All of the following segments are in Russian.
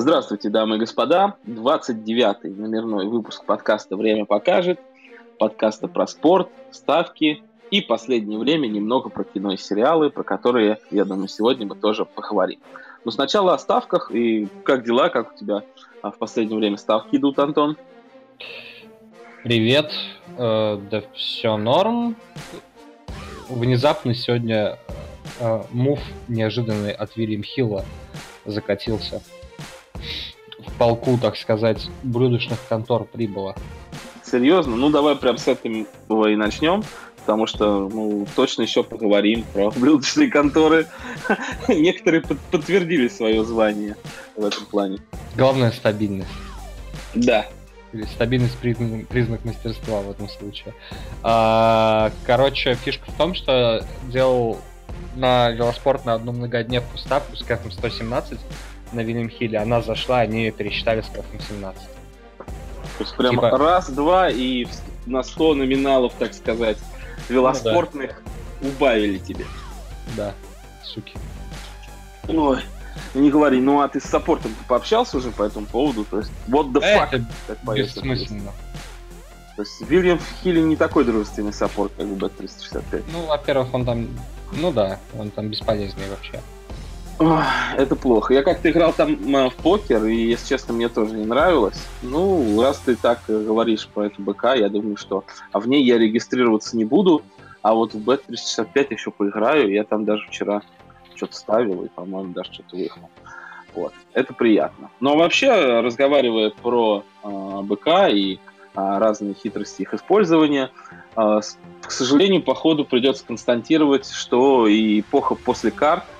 Здравствуйте, дамы и господа. 29-й номерной выпуск подкаста «Время покажет». Подкаста про спорт, ставки и последнее время немного про кино и сериалы, про которые, я думаю, сегодня мы тоже поговорим. Но сначала о ставках. И как дела, как у тебя а, в последнее время ставки идут, Антон? Привет. Э, да все норм. Внезапно сегодня э, мув неожиданный от Вильям Хилла закатился полку, так сказать, блюдочных контор прибыло. Серьезно? Ну, давай прям с этого и начнем, потому что, ну, точно еще поговорим про блюдочные конторы. Некоторые под подтвердили свое звание в этом плане. Главное стабильность. Да. Или стабильность признак, признак мастерства в этом случае. А, короче, фишка в том, что делал на велоспорт на одну многодневку ставку с кэфом 117 на Вильям Хилле, она зашла, они ее пересчитали с крафтом 17. То есть прям типа... раз, два и на 100 номиналов, так сказать, велоспортных ну, да. убавили тебе. Да, суки. Ой, не говори, ну а ты с саппортом пообщался уже по этому поводу? То есть, what the fuck? Это как бессмысленно. То есть Вильям Хилли не такой дружественный саппорт, как в B365. Ну, во-первых, он там, ну да, он там бесполезный вообще. Это плохо. Я как-то играл там в покер, и, если честно, мне тоже не нравилось. Ну, раз ты так э, говоришь про эту БК, я думаю, что... А в ней я регистрироваться не буду, а вот в Bet365 еще поиграю. Я там даже вчера что-то ставил, и, по-моему, даже что-то выиграл. Вот. Это приятно. Но вообще, разговаривая про э, БК и э, разные хитрости их использования, э, к сожалению, по ходу придется констатировать, что и эпоха после карт –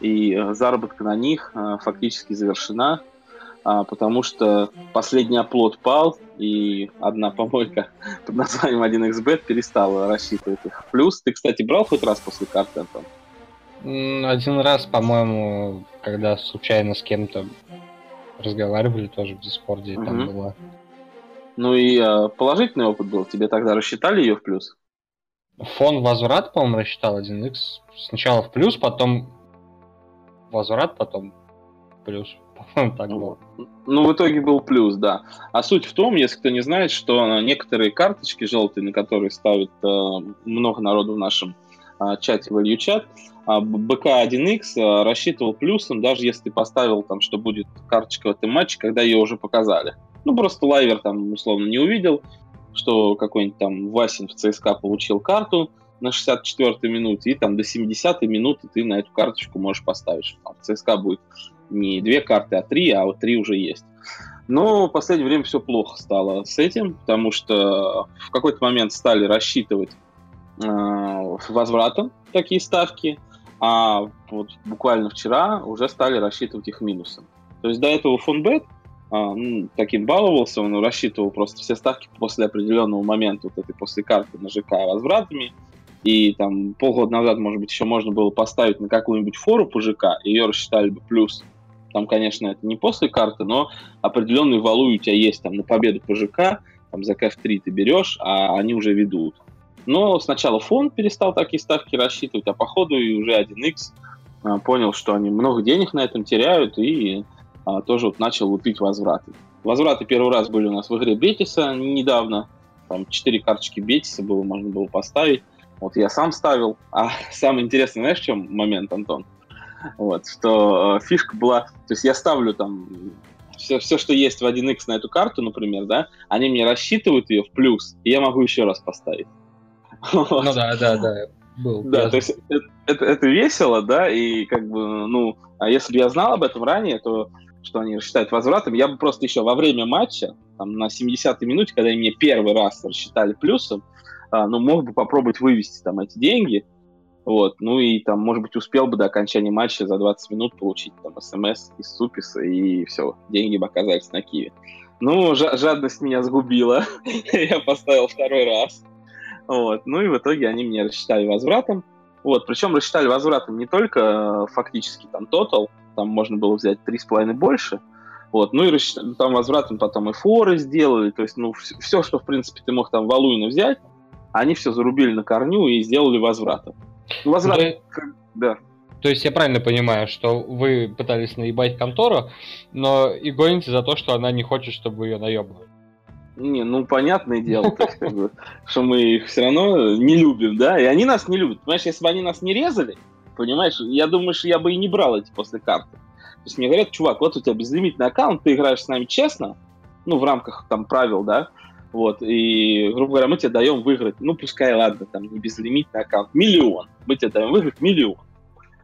и э, заработка на них э, фактически завершена, а, потому что последний оплот пал, и одна помойка под названием 1xbet перестала рассчитывать их. Плюс, ты, кстати, брал хоть раз после карты, Антон? Один раз, по-моему, когда случайно с кем-то разговаривали тоже в Дискорде, угу. там было. Ну и э, положительный опыт был. Тебе тогда рассчитали ее в плюс? Фон возврат, по-моему, рассчитал 1x. Сначала в плюс, потом возврат потом плюс. так было. Ну, в итоге был плюс, да. А суть в том, если кто не знает, что некоторые карточки желтые, на которые ставит э, много народу в нашем э, чате value чат, э, БК1X э, рассчитывал плюсом, даже если ты поставил там, что будет карточка в этом матче, когда ее уже показали. Ну, просто лайвер там условно не увидел, что какой-нибудь там Васин в ЦСКА получил карту, на 64-й минуте, и там до 70-й минуты ты на эту карточку можешь поставить, что там ЦСКА будет не две карты, а три, а вот три уже есть. Но в последнее время все плохо стало с этим, потому что в какой-то момент стали рассчитывать э, возвратом такие ставки, а вот буквально вчера уже стали рассчитывать их минусом. То есть до этого фонбет ну, таким баловался, он рассчитывал просто все ставки после определенного момента, вот этой после карты на ЖК возвратами, и там полгода назад, может быть, еще можно было поставить на какую-нибудь фору по ее рассчитали бы плюс. Там, конечно, это не после карты, но определенный валу у тебя есть там на победу по там за КФ-3 ты берешь, а они уже ведут. Но сначала фонд перестал такие ставки рассчитывать, а по ходу и уже 1x а, понял, что они много денег на этом теряют и а, тоже вот начал лупить возвраты. Возвраты первый раз были у нас в игре Бетиса недавно. Там 4 карточки Бетиса было, можно было поставить. Вот я сам ставил. А самое интересное, знаешь, в чем момент, Антон? Вот, что э, фишка была... То есть я ставлю там все, все, что есть в 1x на эту карту, например, да, они мне рассчитывают ее в плюс, и я могу еще раз поставить. Вот. Ну да, да, да. Был, да, я... то есть это, это, это весело, да, и как бы, ну, а если бы я знал об этом ранее, то что они рассчитают возвратом, я бы просто еще во время матча, там, на 70-й минуте, когда они мне первый раз рассчитали плюсом, а, ну, мог бы попробовать вывести там эти деньги, вот, ну и там, может быть, успел бы до окончания матча за 20 минут получить там смс из Суписа, и все, деньги бы оказались на Киеве. Ну, жадность меня сгубила, я поставил второй раз, вот, ну и в итоге они мне рассчитали возвратом, вот, причем рассчитали возвратом не только э, фактически там тотал, там можно было взять 3,5 больше, вот, ну и там возвратом потом и форы сделали, то есть, ну, все, что, в принципе, ты мог там валуйно взять, они все зарубили на корню и сделали возвратом. Ну, возврат, да. То есть я правильно понимаю, что вы пытались наебать контору, но и гоните за то, что она не хочет, чтобы ее наебывали. Не, ну понятное дело, так, как бы, что мы их все равно не любим, да, и они нас не любят. Понимаешь, если бы они нас не резали, понимаешь, я думаю, что я бы и не брал эти после карты. То есть мне говорят, чувак, вот у тебя безлимитный аккаунт, ты играешь с нами честно, ну, в рамках там правил, да, вот, и, грубо говоря, мы тебе даем выиграть, ну, пускай, ладно, там, не безлимитный аккаунт, миллион. Мы тебе даем выиграть миллион.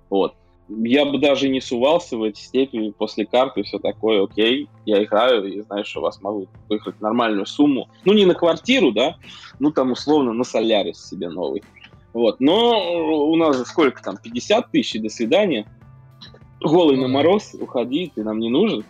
Вот. Я бы даже не сувался в эти степени после карты все такое, окей, я играю и знаю, что вас могу выиграть нормальную сумму. Ну, не на квартиру, да, ну, там, условно, на солярис себе новый. Вот, но у нас же сколько там, 50 тысяч, до свидания. Голый на мороз, уходи, ты нам не нужен.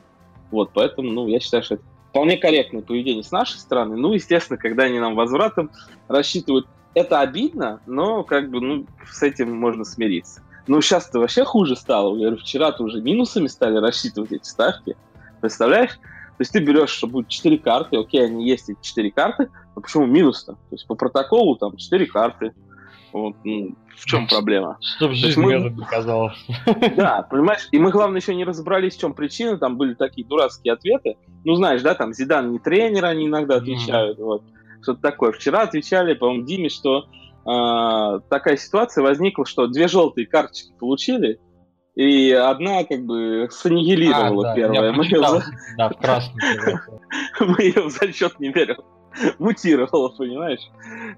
Вот, поэтому, ну, я считаю, что это вполне корректное поведение с нашей стороны. Ну, естественно, когда они нам возвратом рассчитывают, это обидно, но как бы, ну, с этим можно смириться. Ну, сейчас-то вообще хуже стало. Я говорю, вчера-то уже минусами стали рассчитывать эти ставки. Представляешь? То есть ты берешь, что будет 4 карты, окей, они есть эти 4 карты, но почему минус-то? То есть по протоколу там 4 карты. Вот, ну, в чем проблема? Чтобы жизнь мы... доказала. Да, понимаешь? И мы, главное, еще не разобрались, в чем причина. Там были такие дурацкие ответы. Ну, знаешь, да, там Зидан не тренер, они иногда отвечают. Mm-hmm. Вот. Что-то такое. Вчера отвечали, по-моему, Диме, что э, такая ситуация возникла, что две желтые карточки получили, и одна как бы саннигилировала а, да, первая. Мы ее, за... да, Мы ее в зачет не берем. Мутировала, понимаешь?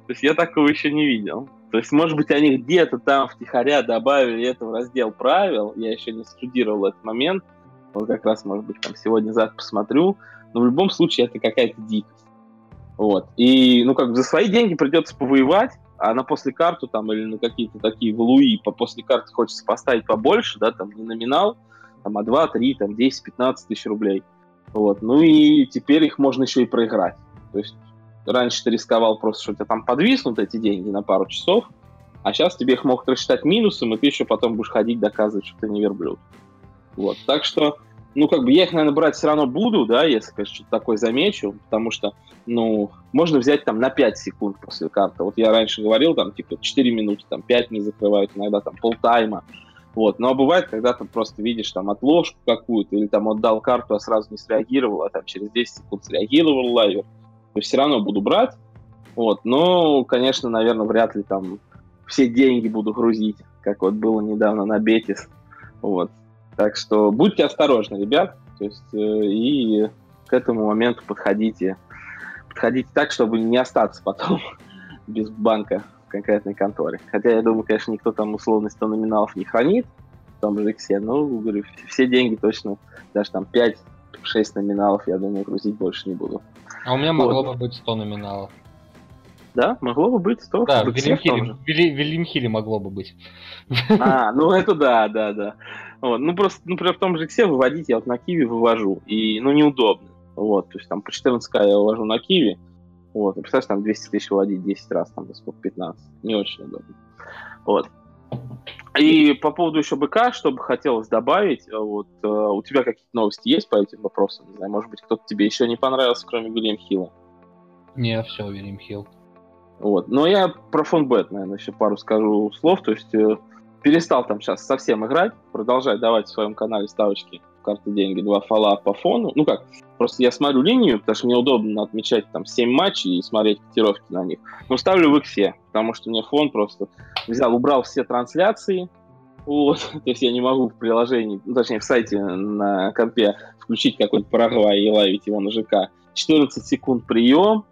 То есть я такого еще не видел. То есть, может быть, они где-то там втихаря добавили это в раздел правил. Я еще не студировал этот момент. Вот как раз, может быть, там сегодня-завтра посмотрю. Но в любом случае это какая-то дикость. Вот. И, ну, как бы за свои деньги придется повоевать, а на после карту там или на какие-то такие валуи по после карты хочется поставить побольше, да, там не номинал, там, а 2, 3, там 10, 15 тысяч рублей. Вот. Ну и теперь их можно еще и проиграть. То есть раньше ты рисковал просто, что у тебя там подвиснут эти деньги на пару часов, а сейчас тебе их могут рассчитать минусом, и ты еще потом будешь ходить доказывать, что ты не верблюд. Вот. Так что ну, как бы я их, наверное, брать все равно буду, да, если, конечно, что-то такое замечу, потому что, ну, можно взять там на 5 секунд после карты. Вот я раньше говорил, там, типа, 4 минуты, там, 5 не закрывают, иногда там полтайма. Вот, но бывает, когда ты просто видишь там отложку какую-то, или там отдал карту, а сразу не среагировал, а там через 10 секунд среагировал лайвер, то все равно буду брать. Вот, но, конечно, наверное, вряд ли там все деньги буду грузить, как вот было недавно на Бетис. Вот. Так что будьте осторожны, ребят. То есть, э, и к этому моменту подходите. Подходите так, чтобы не остаться потом без банка в конкретной конторе. Хотя я думаю, конечно, никто там условно 100 номиналов не хранит в том же Иксе, но, говорю, все деньги точно, даже там 5-6 номиналов, я думаю, грузить больше не буду. А у меня могло вот. бы быть 100 номиналов. Да, могло бы быть 100. Да, в Вильямхиле могло бы быть. А, ну это да, да, да. Вот. Ну, просто, например, в том же Иксе выводить я вот на Киви вывожу, и, ну, неудобно. Вот, то есть там по 14к я вывожу на Киви, вот, и представляешь, там 200 тысяч выводить 10 раз, там, сколько, 15. Не очень удобно. Вот. И по поводу еще БК, что бы хотелось добавить, вот, э, у тебя какие-то новости есть по этим вопросам? Не знаю, может быть, кто-то тебе еще не понравился, кроме Вильям Хилла? Не, все, Вильям Хилл. Вот. Но я про фонбет, наверное, еще пару скажу слов. То есть э, перестал там сейчас совсем играть, продолжать давать в своем канале ставочки карты деньги, два фола по фону. Ну как, просто я смотрю линию, потому что мне удобно отмечать там 7 матчей и смотреть котировки на них. Но ставлю в иксе, потому что мне фон просто взял, убрал все трансляции, вот, то есть я не могу в приложении, ну, точнее в сайте на компе включить какой-то Парагвай и ловить его на ЖК. 14 секунд прием,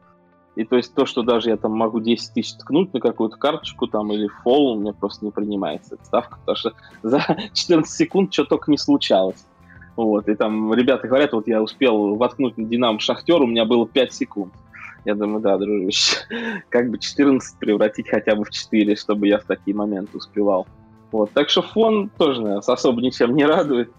и то есть то, что даже я там могу 10 тысяч ткнуть на какую-то карточку там или фол, у меня просто не принимается эта ставка, потому что за 14 секунд что только не случалось. Вот, и там ребята говорят, вот я успел воткнуть на Динамо Шахтер, у меня было 5 секунд. Я думаю, да, дружище, как бы 14 превратить хотя бы в 4, чтобы я в такие моменты успевал. Вот, так что фон тоже нас особо ничем не радует.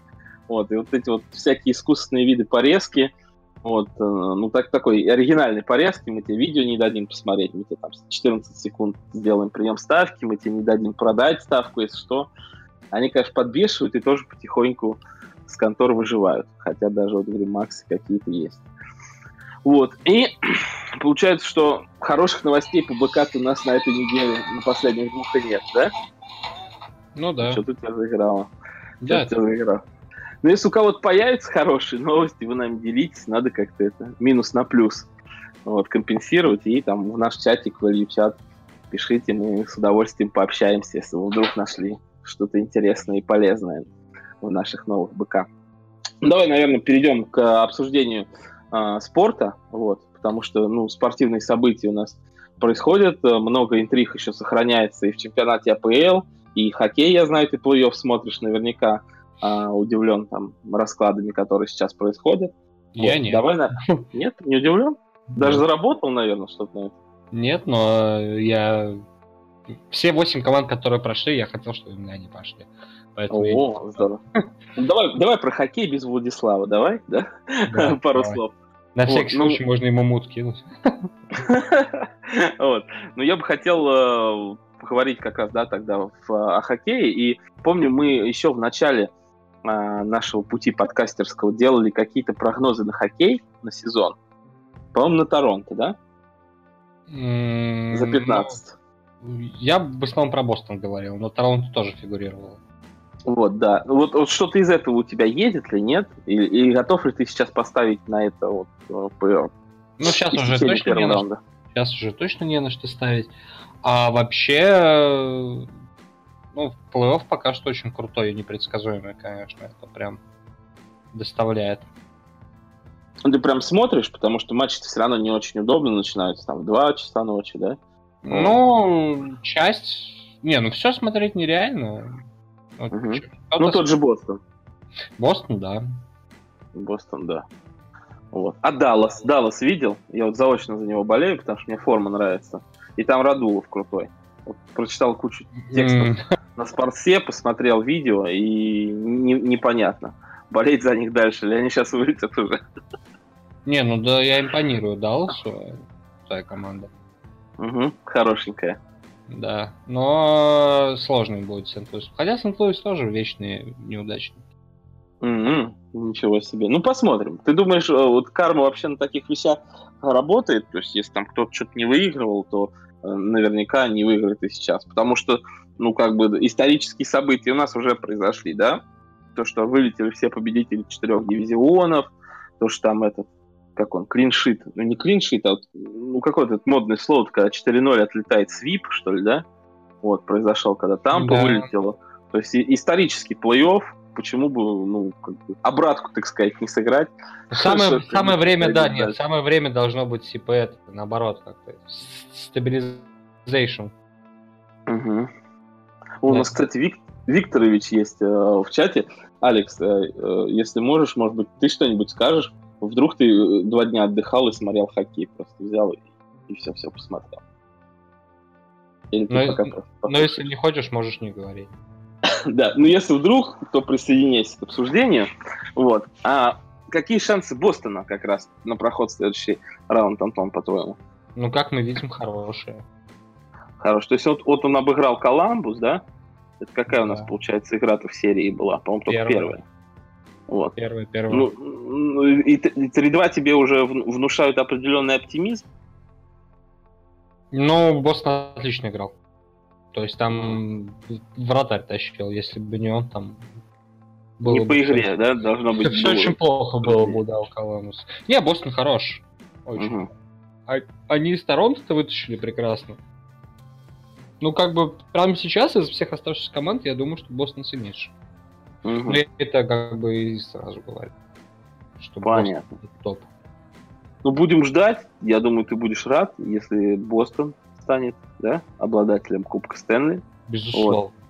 Вот, и вот эти вот всякие искусственные виды порезки – вот, э, ну так такой оригинальный порезки, мы тебе видео не дадим посмотреть, мы тебе там 14 секунд сделаем прием ставки, мы тебе не дадим продать ставку, если что. Они, конечно, подбешивают и тоже потихоньку с контор выживают, хотя даже вот, говорю, Максы какие-то есть. Вот, и получается, что хороших новостей по БК у нас на этой неделе на последних двух и нет, да? Ну да. Что-то у тебя заиграло. Да, у тебя заиграло. Ну, если у кого-то появятся хорошие новости, вы нами делитесь, надо как-то это минус на плюс вот, компенсировать, и там в наш чатик, в чат пишите, мы с удовольствием пообщаемся, если вы вдруг нашли что-то интересное и полезное в наших новых БК. Ну, давай, наверное, перейдем к обсуждению э, спорта, вот, потому что, ну, спортивные события у нас происходят, много интриг еще сохраняется и в чемпионате АПЛ, и хоккей, я знаю, ты плей-офф смотришь наверняка, э, удивлен там раскладами, которые сейчас происходят. Я вот, нет. Давай, на... Нет, не удивлен? Даже заработал, наверное, что-то на это? Нет, но я... Все восемь команд, которые прошли, я хотел, чтобы именно они пошли. Поэтому я- О, здорово. Ну, давай, давай про хоккей без Владислава, давай, да? Да, Пару давай. слов. На Вот, всякий ну- случай можно ему мут кинуть. Вот. Ну, я бы хотел э, поговорить как раз, да, тогда в- о хоккее. И помню, мы еще в начале э, нашего пути подкастерского делали какие-то прогнозы на хоккей на сезон. По-моему, на Торонто, да? За 15. Я в основном про Бостон говорил, но Торонто тоже фигурировал. Вот, да. Вот, вот что-то из этого у тебя едет или нет? И, и готов ли ты сейчас поставить на это вот э, п- Ну, сейчас уже точно не на, раунда? сейчас уже точно не на что ставить. А вообще, ну, плей-офф пока что очень крутой и непредсказуемый, конечно. Это прям доставляет. Ну, Ты прям смотришь, потому что матчи все равно не очень удобно начинаются, там, в 2 часа ночи, да? Ну, часть... Не, ну все смотреть нереально. Вот чё- Ну, тот же Бостон. Бостон, да. Бостон, да. Вот. А Даллас? Даллас видел? Я вот заочно за него болею, потому что мне форма нравится. И там Радулов крутой. Вот прочитал кучу текстов М, на спортсе, посмотрел видео, и не- непонятно, болеть за них дальше, или они сейчас вылетят уже. Не, ну да, я импонирую Далласу, твоя команда. Угу, хорошенькая. Да, но сложный будет Сент-Луис. Хотя Сент-Луис тоже вечный неудачник. Мгм, Ничего себе. Ну, посмотрим. Ты думаешь, э, вот карма вообще на таких вещах работает? То есть, если там кто-то что-то не выигрывал, то э, наверняка не выиграет и сейчас. Потому что, ну, как бы, исторические события у нас уже произошли, да? То, что вылетели все победители четырех дивизионов, то, что там этот, как он, клиншит. Ну, не клиншит, а вот, ну, какое-то модное слово, когда 4-0 отлетает свип, что ли, да? Вот, произошел, когда Тампа Да. вылетела. То есть исторический плей-офф, почему бы, ну, как бы, обратку, так сказать, не сыграть. Самое, Что-то самое время, да, нет, самое время должно быть типа это, наоборот, как-то стабилизейшн. Мгм. У Да. нас, кстати, Вик- Викторович есть э, в чате. Алекс, э, э, если можешь, может быть, ты что-нибудь скажешь? Вдруг ты э, два дня отдыхал и смотрел хоккей, просто взял и, и все-все посмотрел. Или ты Ну, пока просто Но если не хочешь, можешь не говорить. Да, ну если вдруг, то присоединяйся к обсуждению. Вот. А какие шансы Бостона как раз на проход в следующий раунд, Антон, по-твоему? Ну, как мы видим, хорошие. Хорошо. То есть вот, вот он обыграл Коламбус, да? Это какая у нас, Да. получается, игра-то в серии была? По-моему, только Первая. первая. Вот. Первый, первый. Ну, ну, и т- и 3-2 тебе уже вну- внушают определенный оптимизм? Ну, Бостон отлично играл. То есть там вратарь тащил, если бы не он, там... было Не бы по игре, да? Должно быть. Все было. очень плохо было бы, да, у Коламбус. Не, Бостон хорош. Очень. Мгм. А- они из Торонто вытащили прекрасно. Ну, как бы, прямо сейчас из всех оставшихся команд, я думаю, что Бостон сильнейший. Ну, это как бы и сразу говорю. Что Понятно. Топ. Ну, будем ждать. Я думаю, ты будешь рад, если Бостон станет да, обладателем Кубка Стэнли. Безусловно.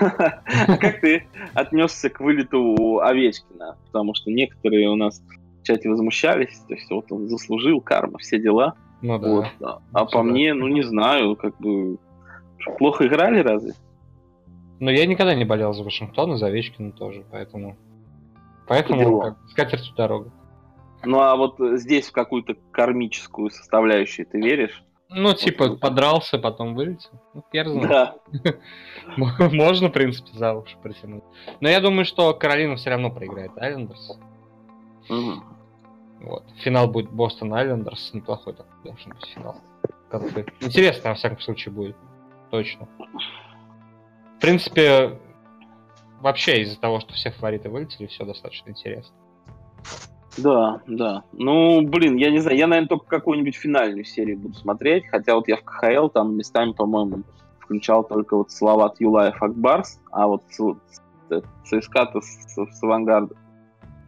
А Как ты отнесся к вылету Овечкина? Потому что некоторые у нас в чате возмущались, то есть вот он заслужил карма, все дела. Ну да. Вот. А по мне, ну не знаю, как бы плохо играли разве? Но я никогда не болел за Вашингтон и за Овечкина тоже, поэтому... Поэтому как, с катертью дорога. Ну а вот здесь в какую-то кармическую составляющую ты веришь? Ну, типа, Вот. подрался, потом вылетел. Ну, хер знает. Да. Можно, в принципе, за уши притянуть. Но я думаю, что Каролина все равно проиграет Айлендерс. Мгм. Вот. Финал будет Бостон Айлендерс. Неплохой такой должен быть финал. Как бы Интересно, во всяком случае, будет. Точно. В принципе, вообще из-за того, что все фавориты вылетели, все достаточно интересно. Да, да. Ну, блин, я не знаю, я, наверное, только какую-нибудь финальную серию буду смотреть, хотя вот я в КХЛ там местами, по-моему, включал только вот Салават Юлаев Акбарс, а вот ЦСКА-то с, с, Авангардом.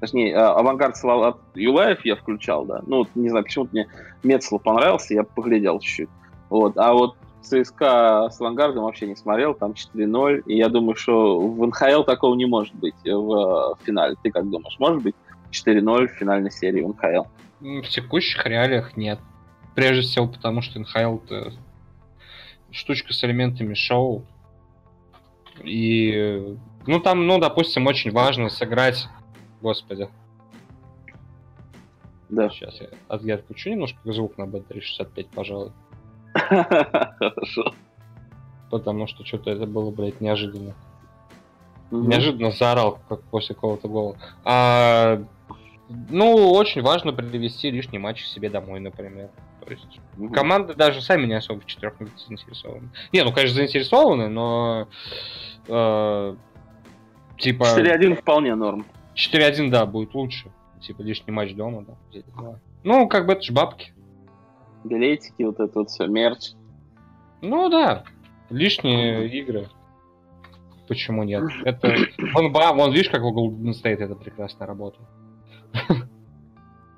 Точнее, а, Авангард Салават Юлаев я включал, да. Ну, вот, не знаю, почему-то мне Мецло понравился, я поглядел чуть-чуть. Вот, а вот ЦСКА с Авангардом вообще не смотрел, там 4-0, и я думаю, что в НХЛ такого не может быть в, в финале. Ты как думаешь, может быть 4-0 в финальной серии в НХЛ? В текущих реалиях нет. Прежде всего потому, что НХЛ это штучка с элементами шоу. И, ну, там, ну, допустим, очень важно сыграть... Господи. Да. Сейчас я, я отключу немножко звук на B365, пожалуй. Хорошо. Потому что что-то это было, блядь, неожиданно. Угу. Неожиданно заорал, как после какого-то гола. А, ну, очень важно привести лишний матч себе домой, например. То есть угу. команды даже сами не особо в четырех заинтересованы. Не, ну, конечно, заинтересованы, но э, типа... 4-1 вполне норм. 4-1, да, будет лучше. Типа лишний матч дома, да. Ну, как бы это же бабки билетики, вот это вот все, мерч. Ну да, лишние игры. Почему нет? Это... Вон, вон, видишь, как у Golden State это прекрасно работает.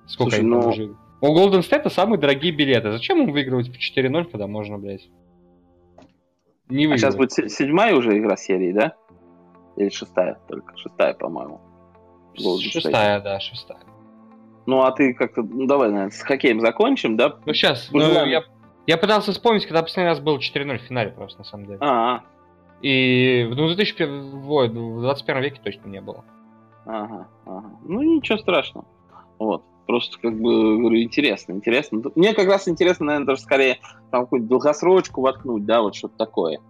Сколько Слушай, ну... Уже... У Golden State самые дорогие билеты. Зачем им выигрывать по 4-0, когда можно, блядь? Не выигрывать. А сейчас будет седьмая уже игра серии, да? Или шестая только? Шестая, по-моему. Шестая, да, шестая. Ну, а ты как-то, ну, давай, наверное, с хоккеем закончим, да? Ну, сейчас, ну, я, я пытался вспомнить, когда последний раз был 4-0 в финале просто, на самом деле. А, И, ну, в 2021 веке точно не было. Ага, ага. Ну, ничего страшного. Вот. Просто, как бы, говорю, интересно, интересно. Мне как раз интересно, наверное, даже скорее там какую-нибудь долгосрочку воткнуть, да, вот что-то такое.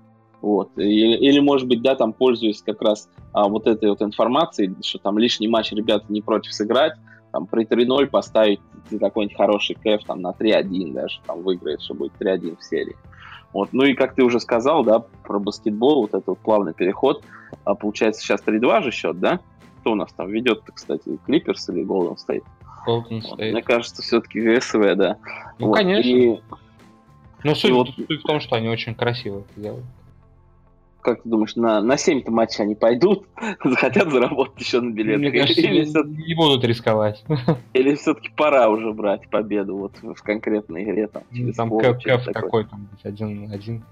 Вот. Или, или, может быть, да, там, пользуясь как раз а, вот этой вот информацией, что там лишний матч ребята не против сыграть, там при 3-0 поставить какой-нибудь хороший кэф там на 3-1 даже, там выиграет, что будет 3-1 в серии. Вот. Ну и как ты уже сказал, да, про баскетбол, вот этот вот плавный переход, а, получается сейчас 3-2 же счет, да? Кто у нас там ведет, кстати, Клиперс или Golden State? Golden State. Вот. Мне кажется, все-таки ГСВ, да. Ну, вот. конечно. И... Ну, суть, вот... суть в том, что они очень красиво это делают как ты думаешь, на, на 7-то матча они пойдут, захотят заработать еще на билеты? Мне кажется, или не будут рисковать. Или все-таки пора уже брать победу вот в конкретной игре? Там, через там пол, кэф какой там, один, один.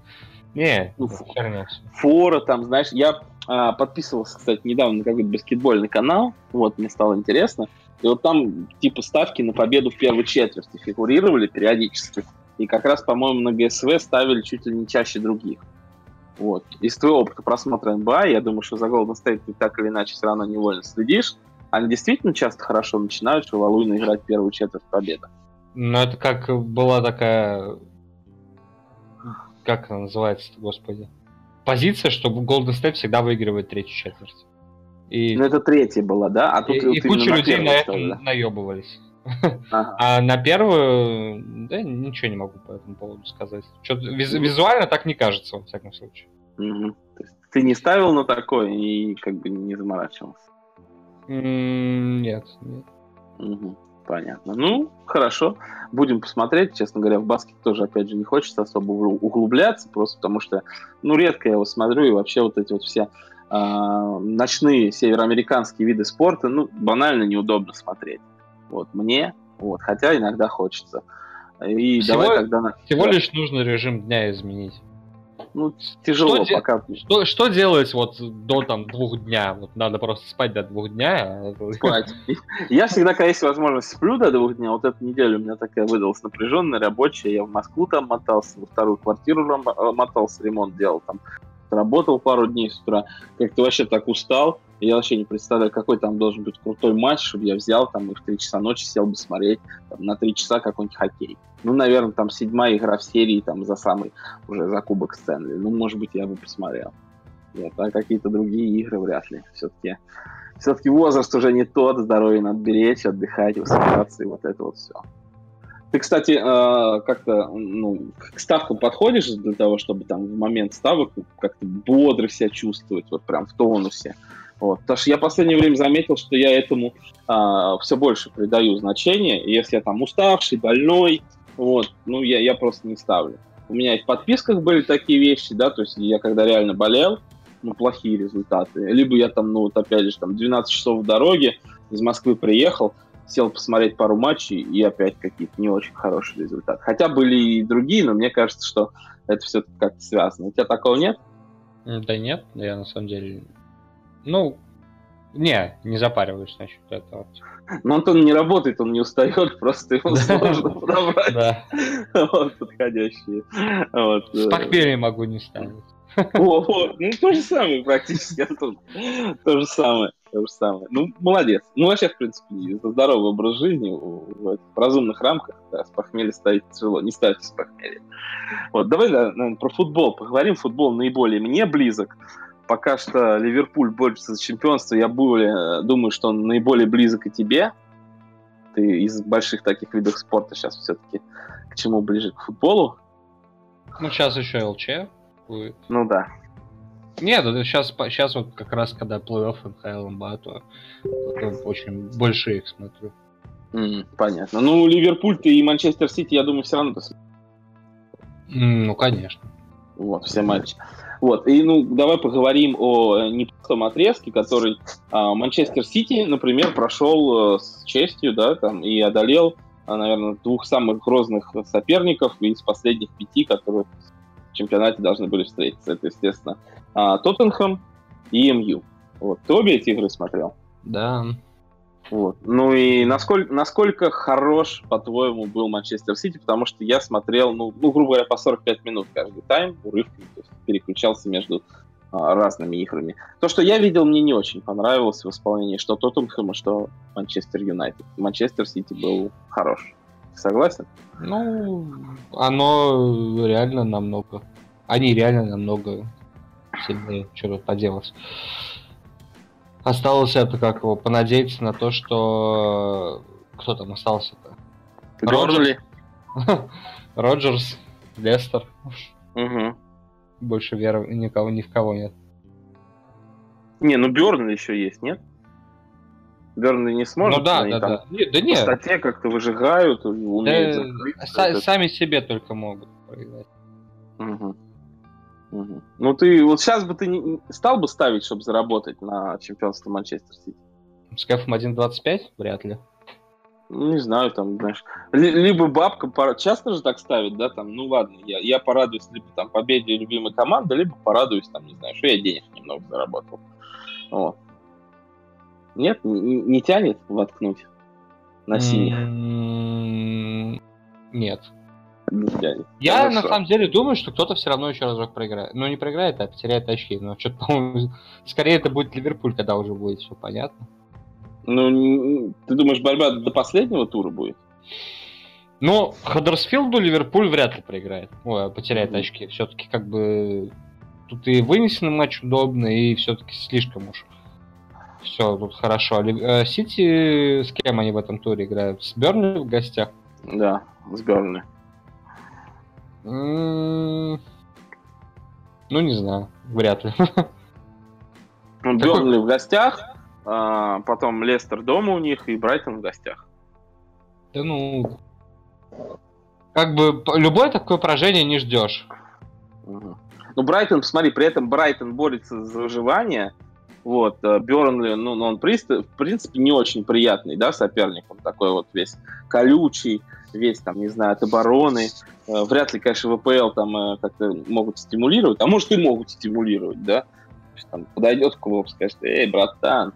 Не, ну, херня Фора там, знаешь, я а, подписывался, кстати, недавно на какой-то баскетбольный канал, вот, мне стало интересно, и вот там типа ставки на победу в первой четверти фигурировали периодически, и как раз, по-моему, на ГСВ ставили чуть ли не чаще других. Вот. Из твоего опыта просмотра НБА, я думаю, что за Golden State ты так или иначе все равно невольно следишь. Они действительно часто хорошо начинают шаловуйно играть первую четверть победы. Ну, это как была такая... Как она называется господи? Позиция, что Golden State всегда выигрывает третью четверть. И... Ну, это третья была, да? А тут и, и куча людей на этом да? наебывались. Ага. А на первую, да, ничего не могу по этому поводу сказать. Что-то виз, визуально так не кажется, во всяком случае. Угу. То есть ты не ставил на такое и как бы не заморачивался? нет, нет. Угу. Понятно. Ну, хорошо. Будем посмотреть. Честно говоря, в баскет тоже, опять же, не хочется особо углубляться, просто потому что, ну, редко я его смотрю, и вообще вот эти вот все э, ночные североамериканские виды спорта, ну, банально неудобно смотреть. Вот мне, вот, хотя иногда хочется. И всего, давай тогда... Всего да. лишь нужно режим дня изменить. Ну, тяжело что пока. Де... Что, что делать вот до там двух дня? Вот надо просто спать до двух дня. А спать. Я всегда, когда есть возможность, сплю до двух дня. Вот эту неделю у меня такая выдалась напряженная, рабочая. Я в Москву там мотался, во вторую квартиру мотался, ремонт делал там. Работал пару дней с утра. Как-то вообще так устал я вообще не представляю, какой там должен быть крутой матч, чтобы я взял там и в 3 часа ночи сел бы смотреть там, на 3 часа какой-нибудь хоккей. Ну, наверное, там седьмая игра в серии там за самый, уже за кубок Стэнли. Ну, может быть, я бы посмотрел. Вот, а какие-то другие игры вряд ли. Все-таки все-таки возраст уже не тот, здоровье надо беречь, отдыхать, высыпаться и вот это вот все. Ты, кстати, э, как-то ну, к ставкам подходишь для того, чтобы там в момент ставок как-то бодро себя чувствовать, вот прям в тонусе. Вот. Потому что я в последнее время заметил, что я этому а, все больше придаю значение. И если я там уставший, больной, вот, ну, я, я просто не ставлю. У меня и в подписках были такие вещи, да, то есть я когда реально болел, ну, плохие результаты. Либо я там, ну, вот опять же, там 12 часов в дороге, из Москвы приехал, сел посмотреть пару матчей, и опять какие-то не очень хорошие результаты. Хотя были и другие, но мне кажется, что это все-таки как-то связано. У тебя такого нет? Да нет, я на самом деле... Ну, не, не запариваюсь насчет этого. Ну, Антон не работает, он не устает, просто ему сложно подобрать подходящие. С э. похмелья могу не ставить. Ну то же самое практически, Антон. То же самое, то же самое. Ну, молодец. Ну, вообще, в принципе, это здоровый образ жизни в, разумных рамках. Да, с похмелья ставить тяжело. Не ставьте с похмелья. Вот, давай, да, наверное, про футбол поговорим. Футбол наиболее мне близок. Пока что Ливерпуль борется за чемпионство. Я более, думаю, что он наиболее близок и тебе. Ты из больших таких видов спорта сейчас все-таки к чему ближе? К футболу? Ну, сейчас еще ЛЧ будет. Ну да. Нет, сейчас, сейчас вот как раз, когда плей-офф НХЛ МБА, то очень больше их смотрю. Mm, понятно. Ну, Ливерпуль ты и Манчестер Сити, я думаю, все равно ты mm, Ну, конечно. Вот, все матчи. Вот, и ну давай поговорим о э, непростом отрезке, который а, Манчестер Сити, например, прошел э, с честью, да, там, и одолел, а, наверное, двух самых грозных соперников из последних пяти, которые чемпионате должны были встретиться. Это, естественно, а, Тоттенхэм и МЮ. Вот. Ты обе эти игры смотрел? Да. Вот. Ну и насколько, насколько хорош, по-твоему, был Манчестер Сити, потому что я смотрел, ну, ну, грубо говоря, по 45 минут каждый тайм, урывками, то есть переключался между а, разными играми. То, что я видел, мне не очень понравилось в исполнении что Тоттенхэма, что Манчестер Юнайтед. Манчестер Сити был хорош. Согласен? Ну, оно реально намного. Они реально намного сильнее. Что тут поделать. Осталось это как его понадеяться на то, что кто там остался-то? Роджерс. Роджерс, Лестер. Угу. Больше веры никого ни в кого нет. Не, ну Бернли еще есть, нет? Бернли не сможет. Ну да, да, да. Нет, да нет. В статье как-то выжигают, умеют да, закрыть. Са- сами себе только могут проиграть. Угу. Угу. Ну ты вот сейчас бы ты не, стал бы ставить, чтобы заработать на чемпионство Манчестер Сити? С кэфом 1.25? Вряд ли. Ну, не знаю, там, знаешь, либо бабка, часто же так ставит, да, там, ну ладно, я, я порадуюсь либо там победе любимой команды, либо порадуюсь, там, не знаю, что я денег немного заработал. Вот. Нет, не, не тянет воткнуть на синих? Нет. Не тянет. Я Хорошо. на самом деле думаю, что кто-то все равно еще разок проиграет. Ну, не проиграет, а потеряет очки. Но что-то, по-моему, скорее это будет Ливерпуль, когда уже будет все понятно. Ну, ты думаешь, борьба до последнего тура будет? Ну, Хаддерсфилду Ливерпуль вряд ли проиграет. Ой, потеряет mm-hmm. очки. Все-таки как бы тут и вынесенный матч удобный, и все-таки слишком уж все тут хорошо. Э, Сити с кем они в этом туре играют? С Бернли в гостях? Да, с Бернли. Ну, не знаю, вряд ли. Ну, Бернли в гостях, а, потом Лестер дома у них и Брайтон в гостях. Да ну, как бы любое такое поражение не ждешь. Угу. Ну, Брайтон, посмотри, при этом Брайтон борется за выживание, вот, э, Бернли, ну, ну, он, в принципе, не очень приятный, да, соперник. Он такой вот весь колючий, весь, там, не знаю, от обороны. Э, вряд ли, конечно, ВПЛ там э, как-то могут стимулировать, а может и могут стимулировать, да. Там подойдет клуб, скажет, эй, братан,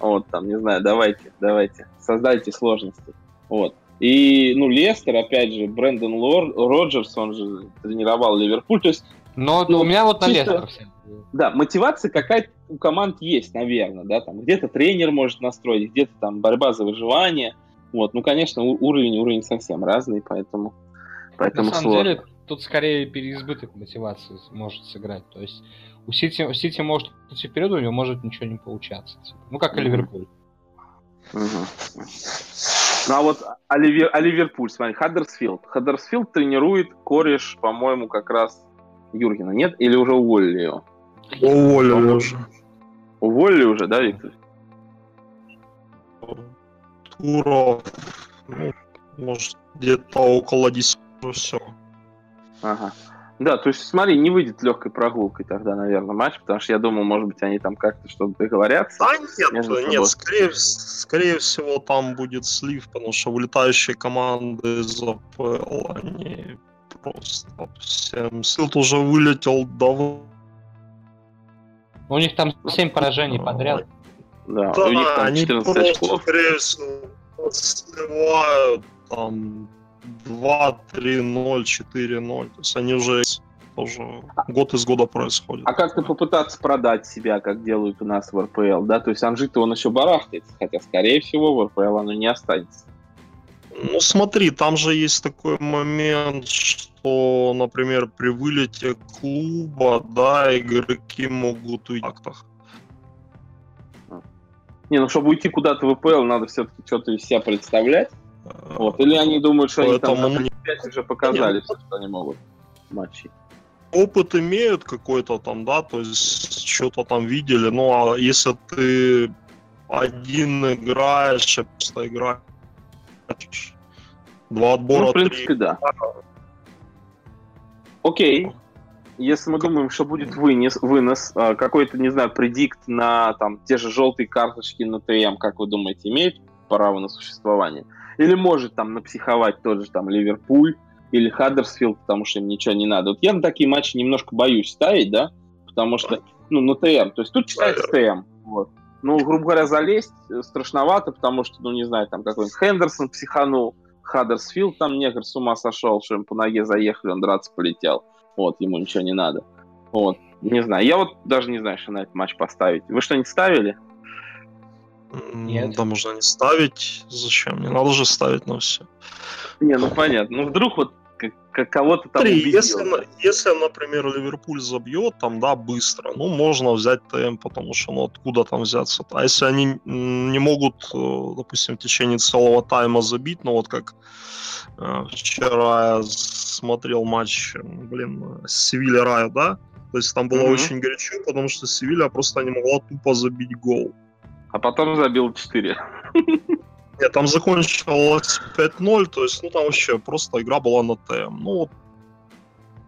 вот, там, не знаю, давайте, давайте, создайте сложности. Вот. И, ну, Лестер, опять же, Брэндон Лор, Роджерс, он же тренировал Ливерпуль, то есть... Но ну, у меня вот на. Лестер да, мотивация какая-то у команд есть, наверное, да, там где-то тренер может настроить, где-то там борьба за выживание, вот, ну, конечно, уровень, уровень совсем разный, поэтому, поэтому На самом сложно. деле, тут скорее переизбыток мотивации может сыграть, то есть у Сити, у Сити может идти вперед, у него может ничего не получаться, типа. ну, как и Ливерпуль. Ну а вот а, Ливер, а Ливерпуль, смотри, Хаддерсфилд. Хаддерсфилд тренирует кореш, по-моему, как раз Юргена, нет? Или уже уволили его? Уволили уже. Уволили уже, да, Виктор? Туров, ну, может, где-то около 10 все. Ага. Да, то есть, смотри, не выйдет легкой прогулкой тогда, наверное, матч, потому что я думал, может быть, они там как-то что-то договорятся. Да нет, нет, скорее, скорее всего, там будет слив, потому что вылетающие команды из АПЛ, они просто всем... Силт уже вылетел давно. У них там 7 поражений подряд. Да, да у них там 14 они очков. скорее всего, сливают там 2, 3, 0, 4, 0. То есть они уже тоже год из года происходит. А как-то попытаться продать себя, как делают у нас в РПЛ, да? То есть Анжит он еще барахтается, хотя, скорее всего, в РПЛ оно не останется. Ну, смотри, там же есть такой момент, что, например, при вылете клуба, да, игроки могут уйти в актах. Не, ну чтобы уйти куда-то в ВПЛ, надо все-таки что-то из себя представлять. Вот. Или они думают, что Поэтому они там за уже показали все, что они могут в матче. Опыт имеют какой-то там, да, то есть что-то там видели. Ну, а если ты один играешь, просто играешь, два отбора, ну, в принципе, три. да. Окей. Если мы думаем, что будет вынес, вынос, а, какой-то, не знаю, предикт на там те же желтые карточки на ТМ, как вы думаете, имеет право на существование? Или может там напсиховать тот же там Ливерпуль или Хаддерсфилд, потому что им ничего не надо. Вот я на такие матчи немножко боюсь ставить, да, потому что, ну, на ТМ. То есть тут читается ТМ. Вот. Ну, грубо говоря, залезть страшновато, потому что, ну, не знаю, там какой-нибудь Хендерсон психанул, Хаддерсфилд там негр с ума сошел, что им по ноге заехали, он драться полетел. Вот, ему ничего не надо. Вот, не знаю. Я вот даже не знаю, что на этот матч поставить. Вы что-нибудь ставили? Нет. Да можно не ставить. Зачем? Не надо же ставить на все. Не, ну понятно. Ну вдруг вот как кого-то там Смотри, если, если, например, Ливерпуль забьет, там, да, быстро, ну, можно взять ТМ, потому что, ну, откуда там взяться? А если они не могут, э, допустим, в течение целого тайма забить, ну, вот как э, вчера я смотрел матч, блин, Севилья Рая, да, то есть там было mm-hmm. очень горячо, потому что Севилья просто не могла тупо забить гол а потом забил 4. Нет, там закончилось 5-0, то есть, ну, там вообще просто игра была на ТМ. Ну, вот,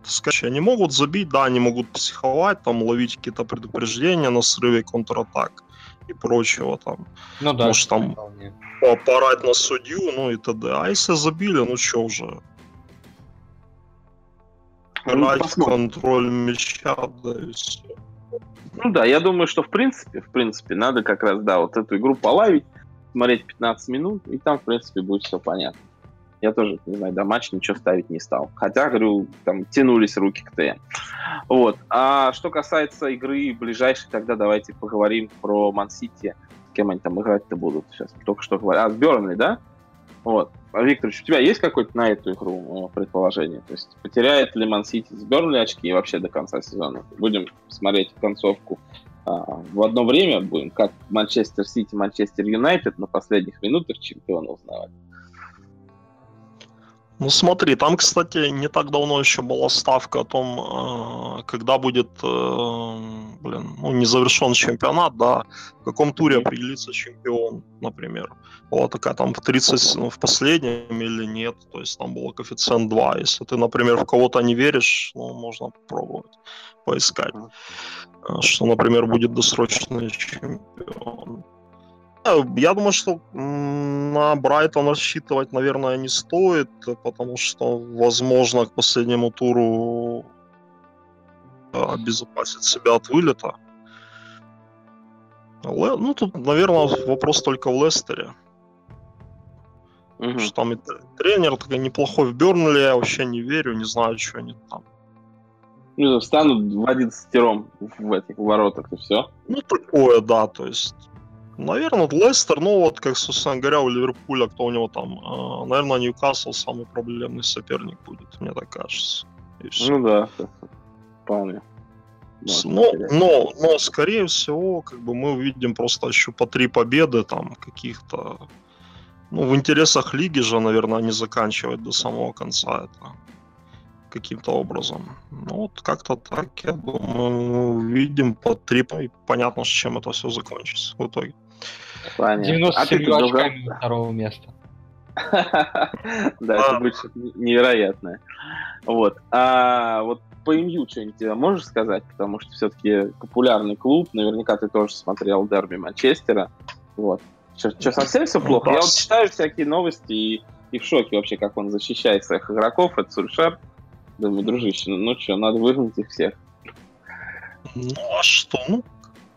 сказать, они могут забить, да, они могут психовать, там, ловить какие-то предупреждения на срыве контратак и прочего там. Ну да. Может, там поорать на судью, ну и т.д. А если забили, ну что уже? Играть ну, в контроль мяча, да и все. Ну да, я думаю, что в принципе, в принципе, надо как раз, да, вот эту игру полавить, смотреть 15 минут, и там, в принципе, будет все понятно. Я тоже, не знаю, до матча ничего ставить не стал. Хотя, говорю, там тянулись руки к ТМ. Вот. А что касается игры ближайшей, тогда давайте поговорим про Ман-Сити. С кем они там играть-то будут сейчас. Только что говорят. А, с Бернли, да? Вот. А, Виктор, у тебя есть какое-то на эту игру предположение? То есть потеряет ли Ман Сити с Бернли очки вообще до конца сезона? Будем смотреть концовку в одно время будем, как Манчестер Сити, Манчестер Юнайтед на последних минутах чемпиона узнавать. Ну смотри, там, кстати, не так давно еще была ставка о том, э, когда будет, э, блин, ну не завершен чемпионат, да, в каком туре определится чемпион, например. Была такая там в 30, ну, в последнем или нет, то есть там был коэффициент 2. Если ты, например, в кого-то не веришь, ну, можно попробовать поискать, что, например, будет досрочный чемпион. Я думаю, что на Брайтон рассчитывать, наверное, не стоит, потому что, возможно, к последнему туру обезопасить себя от вылета. Ну, тут, наверное, вопрос только в Лестере. Угу. Что там и тренер такой неплохой в Бернли, я вообще не верю, не знаю, что они там. Ну, встанут в 11 в этих воротах и все. Ну, такое, да, то есть Наверное, Лестер, ну вот, как, собственно говоря, у Ливерпуля, кто у него там, э, наверное, Ньюкасл самый проблемный соперник будет, мне так кажется. Ну да, вполне. Но, но, но, скорее всего, как бы мы увидим просто еще по три победы там каких-то Ну, в интересах лиги же, наверное, не заканчивать до самого конца это каким-то образом. Ну, вот как-то так, я думаю, увидим по три, и понятно, с чем это все закончится в итоге. Понятно. 97 а очками второго места. Да, это будет невероятное. Вот. А вот по МЮ что-нибудь можешь сказать? Потому что все-таки популярный клуб. Наверняка ты тоже смотрел дерби Манчестера. Вот. Что, совсем все плохо? Я вот читаю всякие новости и, и в шоке вообще, как он защищает своих игроков. Это Сульшер. Думаю, дружище, ну, ну что, надо выгнать их всех. Ну а что? Ну,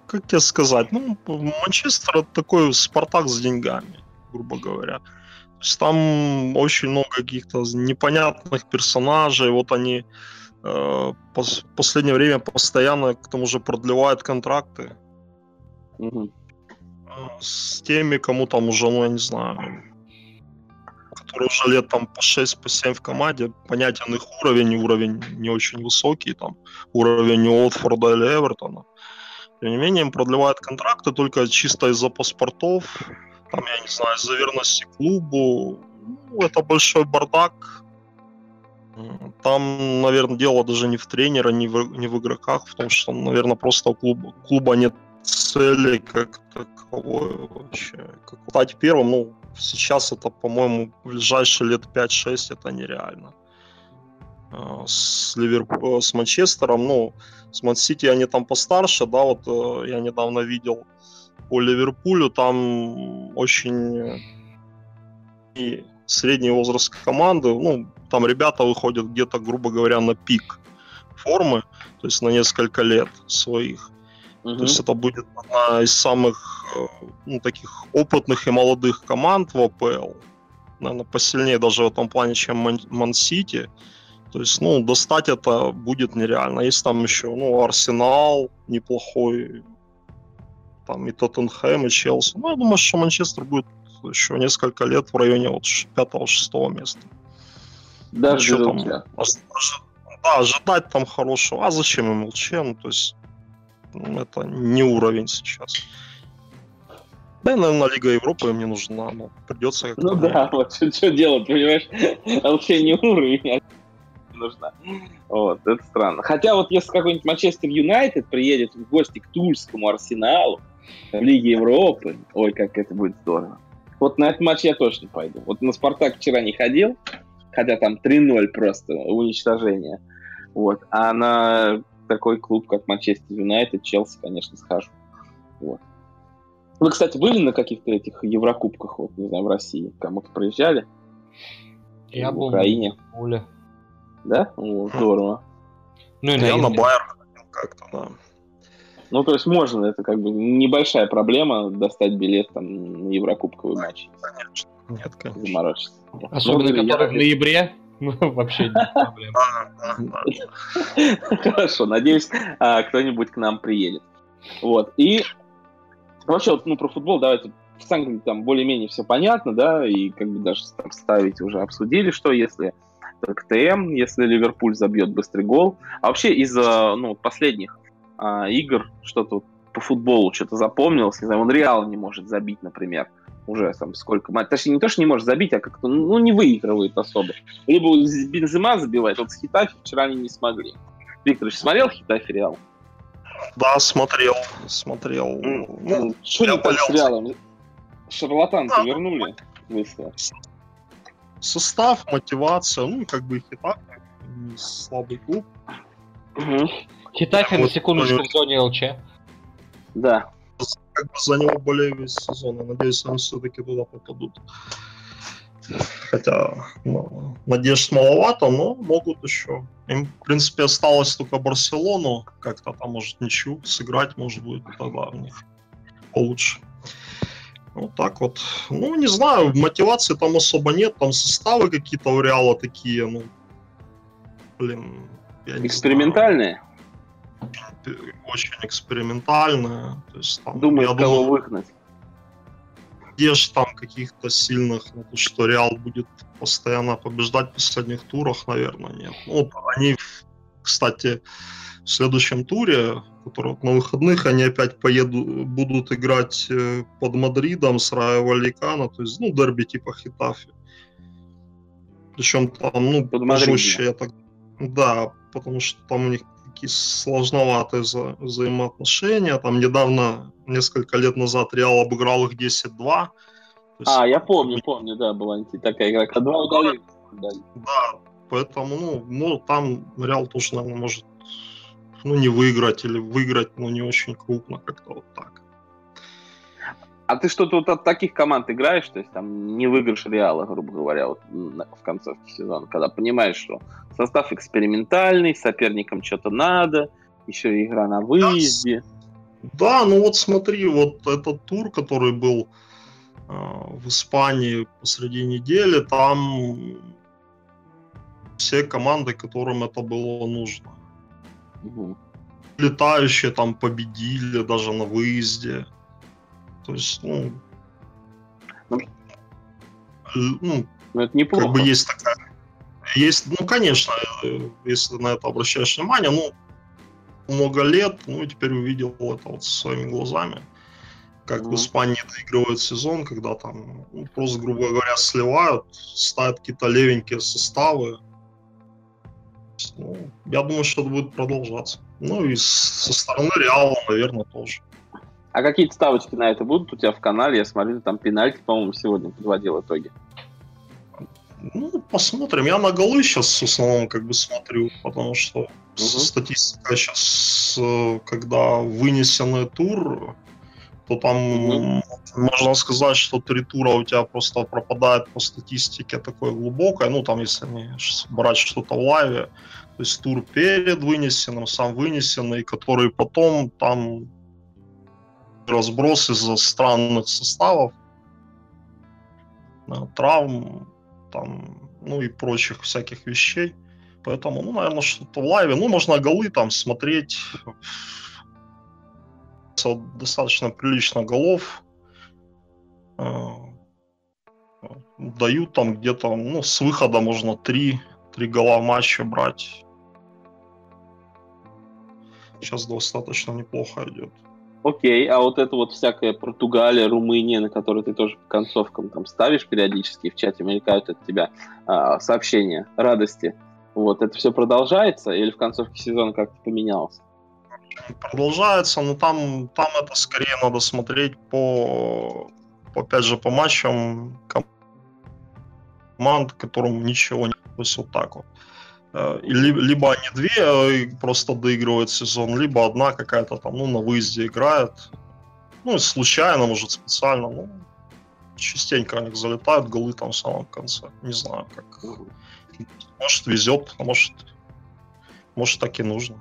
как тебе сказать? Ну, Манчестер это такой Спартак с деньгами, грубо говоря. То есть там очень много каких-то непонятных персонажей. Вот они э, пос- последнее время постоянно к тому же продлевают контракты. Угу. С теми, кому там уже, ну, я не знаю, которые уже лет там по 6, по 7 в команде, понятен их уровень, уровень не очень высокий, там, уровень Уотфорда или Эвертона. Тем не менее, им продлевают контракты только чисто из-за паспортов, там, я не знаю, из-за верности клубу. Ну, это большой бардак. Там, наверное, дело даже не в тренера, не в, не в игроках, в том, что, наверное, просто у клуба, клуба нет цели как таковой вообще. Как стать первым, ну, сейчас это, по-моему, ближайшие лет 5-6 это нереально. А, с Ливерпулем, с Манчестером, ну, с Ман-Сити они там постарше, да, вот э, я недавно видел по Ливерпулю, там очень и средний возраст команды, ну, там ребята выходят где-то, грубо говоря, на пик формы, то есть на несколько лет своих. Угу. То есть это будет одна из самых э, ну, таких опытных и молодых команд в АПЛ. Наверное, посильнее даже в этом плане, чем Ман-Сити. То есть, ну, достать это будет нереально. Есть там еще, ну, Арсенал неплохой, там и Тоттенхэм, и Челси. Ну, я думаю, что Манчестер будет еще несколько лет в районе вот 5-6 места. Даже ну, там, да, ожидать там хорошего. А зачем им? Ну, то есть это не уровень сейчас. Да, и, наверное, Лига Европы им не нужна, но придется как-то... Ну да, вот что, что делать, понимаешь? ЛЧ не уровень, а нужна. Вот, это странно. Хотя вот если какой-нибудь Манчестер Юнайтед приедет в гости к Тульскому Арсеналу в Лиге Европы, ой, как это будет здорово. Вот на этот матч я точно пойду. Вот на Спартак вчера не ходил, хотя там 3-0 просто уничтожение. Вот. А на такой клуб, как Манчестер Юнайтед, Челси, конечно, схожу. Вот. Вы, кстати, были на каких-то этих Еврокубках, вот, не знаю, в России? Кому-то проезжали? Я в был Украине. в Уле. Да? О, здорово. Ну, и я на Байер как-то, да. Ну, то есть можно, это как бы небольшая проблема достать билет там на Еврокубковый матч. Конечно. Нет, конечно. Заморочиться. Особенно, ну, который я... в ноябре. Ну, вообще не проблема. Хорошо, надеюсь, а, кто-нибудь к нам приедет. Вот, и вообще, вот, ну, про футбол давайте в Англии там более-менее все понятно, да, и как бы даже там ставить уже обсудили, что если КТМ, если Ливерпуль забьет быстрый гол. А вообще из-за ну, последних а, игр что-то по футболу что-то запомнилось, не знаю, он Реал не может забить, например, уже там сколько, точнее не то, что не может забить, а как-то, ну, не выигрывает особо. Либо Бензема забивает, вот с Хитафи вчера они не смогли. Викторович, смотрел Хитафи Реал? Да, смотрел, смотрел. Ну, ну что не так с Реалом? Шарлатанцы да, вернули быстро. Состав, мотивация, ну, как бы Хитафи, слабый клуб. Угу. Хитафи, на секундочку, в зоне ЛЧ. Да. Как бы за него болею весь сезон. Я надеюсь, они все-таки туда попадут. Хотя ну, надежд маловато, но могут еще. Им, в принципе, осталось только Барселону. Как-то там, может, ничью сыграть, может, будет тогда у них получше. Вот так вот. Ну, не знаю, мотивации там особо нет. Там составы какие-то у Реала такие, ну, блин, Экспериментальные? Знаю очень экспериментальная. То есть, там, Думаю, кого думаю, выгнать. Надежд там каких-то сильных, на то, что Реал будет постоянно побеждать в последних турах, наверное, нет. Ну, они, кстати, в следующем туре, который на выходных, они опять поедут, будут играть э, под Мадридом с Райо Валикано, то есть, ну, дерби типа Хитафи. Причем там, ну, под пожестче, я так... Да, потому что там у них такие сложноватые вза взаимоотношения. Там недавно, несколько лет назад, Реал обыграл их 10-2. Есть... А, я помню, помню, да, была такая игра, когда два удали. Да, поэтому, ну, там Реал тоже, наверное, может ну, не выиграть или выиграть, но не очень крупно, как-то вот так. А ты что-то вот от таких команд играешь, то есть там не выигрыш Реала, грубо говоря, вот в концовке сезона, когда понимаешь, что состав экспериментальный, соперникам что-то надо, еще игра на выезде. Да, ну вот смотри, вот этот тур, который был э, в Испании посреди недели, там все команды, которым это было нужно. Угу. Летающие там победили даже на выезде. То есть, ну, ну, ну, ну это неплохо. Как бы есть такая... Есть, ну, конечно, если на это обращаешь внимание, ну, много лет, ну, и теперь увидел это вот своими глазами, как mm-hmm. в Испании доигрывают сезон, когда там ну, просто, грубо говоря, сливают, ставят какие-то левенькие составы, ну, я думаю, что это будет продолжаться. Ну и со стороны Реала, наверное, тоже. А какие-то ставочки на это будут у тебя в канале? Я смотрю, там пенальти, по-моему, сегодня подводил итоги. Ну, посмотрим. Я на голы сейчас в основном как бы смотрю, потому что угу. статистика сейчас, э, когда вынесенный тур, то там угу. можно сказать, что три тура у тебя просто пропадает по статистике такой глубокой. Ну, там, если не брать что-то в лайве, то есть тур перед вынесенным, сам вынесенный, который потом там разброс из-за странных составов, травм, там, ну и прочих всяких вещей. Поэтому, ну, наверное, что-то в лайве. Ну, можно голы там смотреть достаточно прилично голов. Э, дают там где-то, ну, с выхода можно три, три гола в матче брать. Сейчас достаточно неплохо идет. Окей, а вот это вот всякая Португалия, Румыния, на которой ты тоже по концовкам там ставишь периодически, в чате мелькают от тебя а, сообщения радости. Вот, это все продолжается или в концовке сезона как-то поменялось? продолжается, но там, там это скорее надо смотреть по опять же, по матчам команд, которым ничего не... То есть вот так вот. Э, либо они две э, просто доигрывают сезон, либо одна какая-то там, ну, на выезде играет. Ну, случайно, может, специально, ну, частенько они залетают голы там в самом конце. Не знаю, как. Может, везет, а может, может, так и нужно.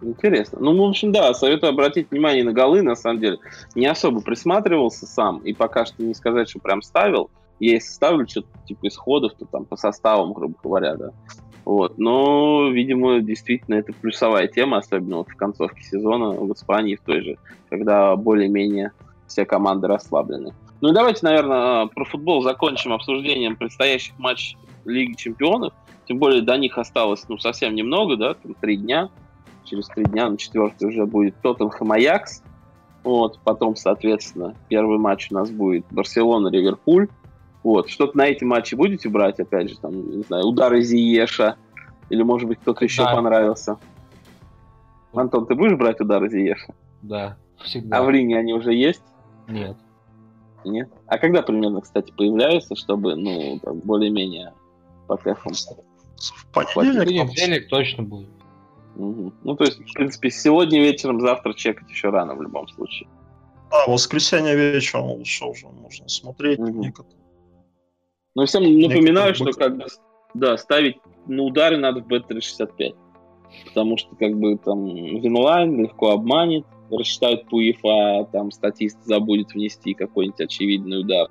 Интересно. Ну, в общем, да, советую обратить внимание на голы, на самом деле. Не особо присматривался сам, и пока что не сказать, что прям ставил. Я если ставлю что-то типа исходов, то там по составам, грубо говоря, да. Вот. Но, видимо, действительно это плюсовая тема, особенно вот в концовке сезона в Испании в той же, когда более-менее все команды расслаблены. Ну и давайте, наверное, про футбол закончим обсуждением предстоящих матчей Лиги Чемпионов. Тем более до них осталось ну, совсем немного, да, там три дня через три дня на четвертый уже будет Тоттенхэм Аякс. Вот, потом, соответственно, первый матч у нас будет Барселона-Ливерпуль. Вот, что-то на эти матчи будете брать, опять же, там, не знаю, удары Зиеша, или, может быть, кто-то еще да. понравился? Антон, ты будешь брать удары Зиеша? Да, всегда. А в Рине они уже есть? Нет. Нет? А когда примерно, кстати, появляются, чтобы, ну, более-менее по кэфам? В понедельник, в понедельник точно будет. Угу. Ну, то есть, в принципе, сегодня вечером, завтра чекать еще рано в любом случае. Да, воскресенье вечером лучше уже можно смотреть. Угу. Некоторые. Ну, всем напоминаю, что как бы, да, ставить на удары надо в B365. Потому что, как бы, там, Винлайн легко обманет, рассчитают по УЕФА, там, статист забудет внести какой-нибудь очевидный удар.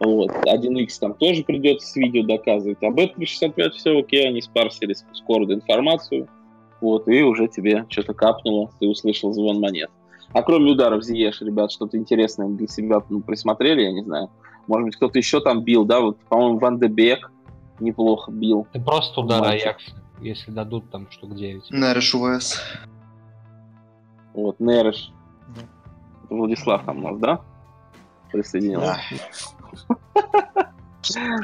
Вот. 1x там тоже придется с видео доказывать. А B365 все окей, они спарсили скоро информацию вот, и уже тебе что-то капнуло, ты услышал звон монет. А кроме ударов Зиеш, ребят, что-то интересное для себя ну, присмотрели, я не знаю. Может быть, кто-то еще там бил, да, вот, по-моему, Ван де Бек неплохо бил. Ты просто удар Аякс если дадут там штук 9. Нереш УВС. Вот, Нереш. Мгм. Владислав там у нас, да? Присоединился. Да.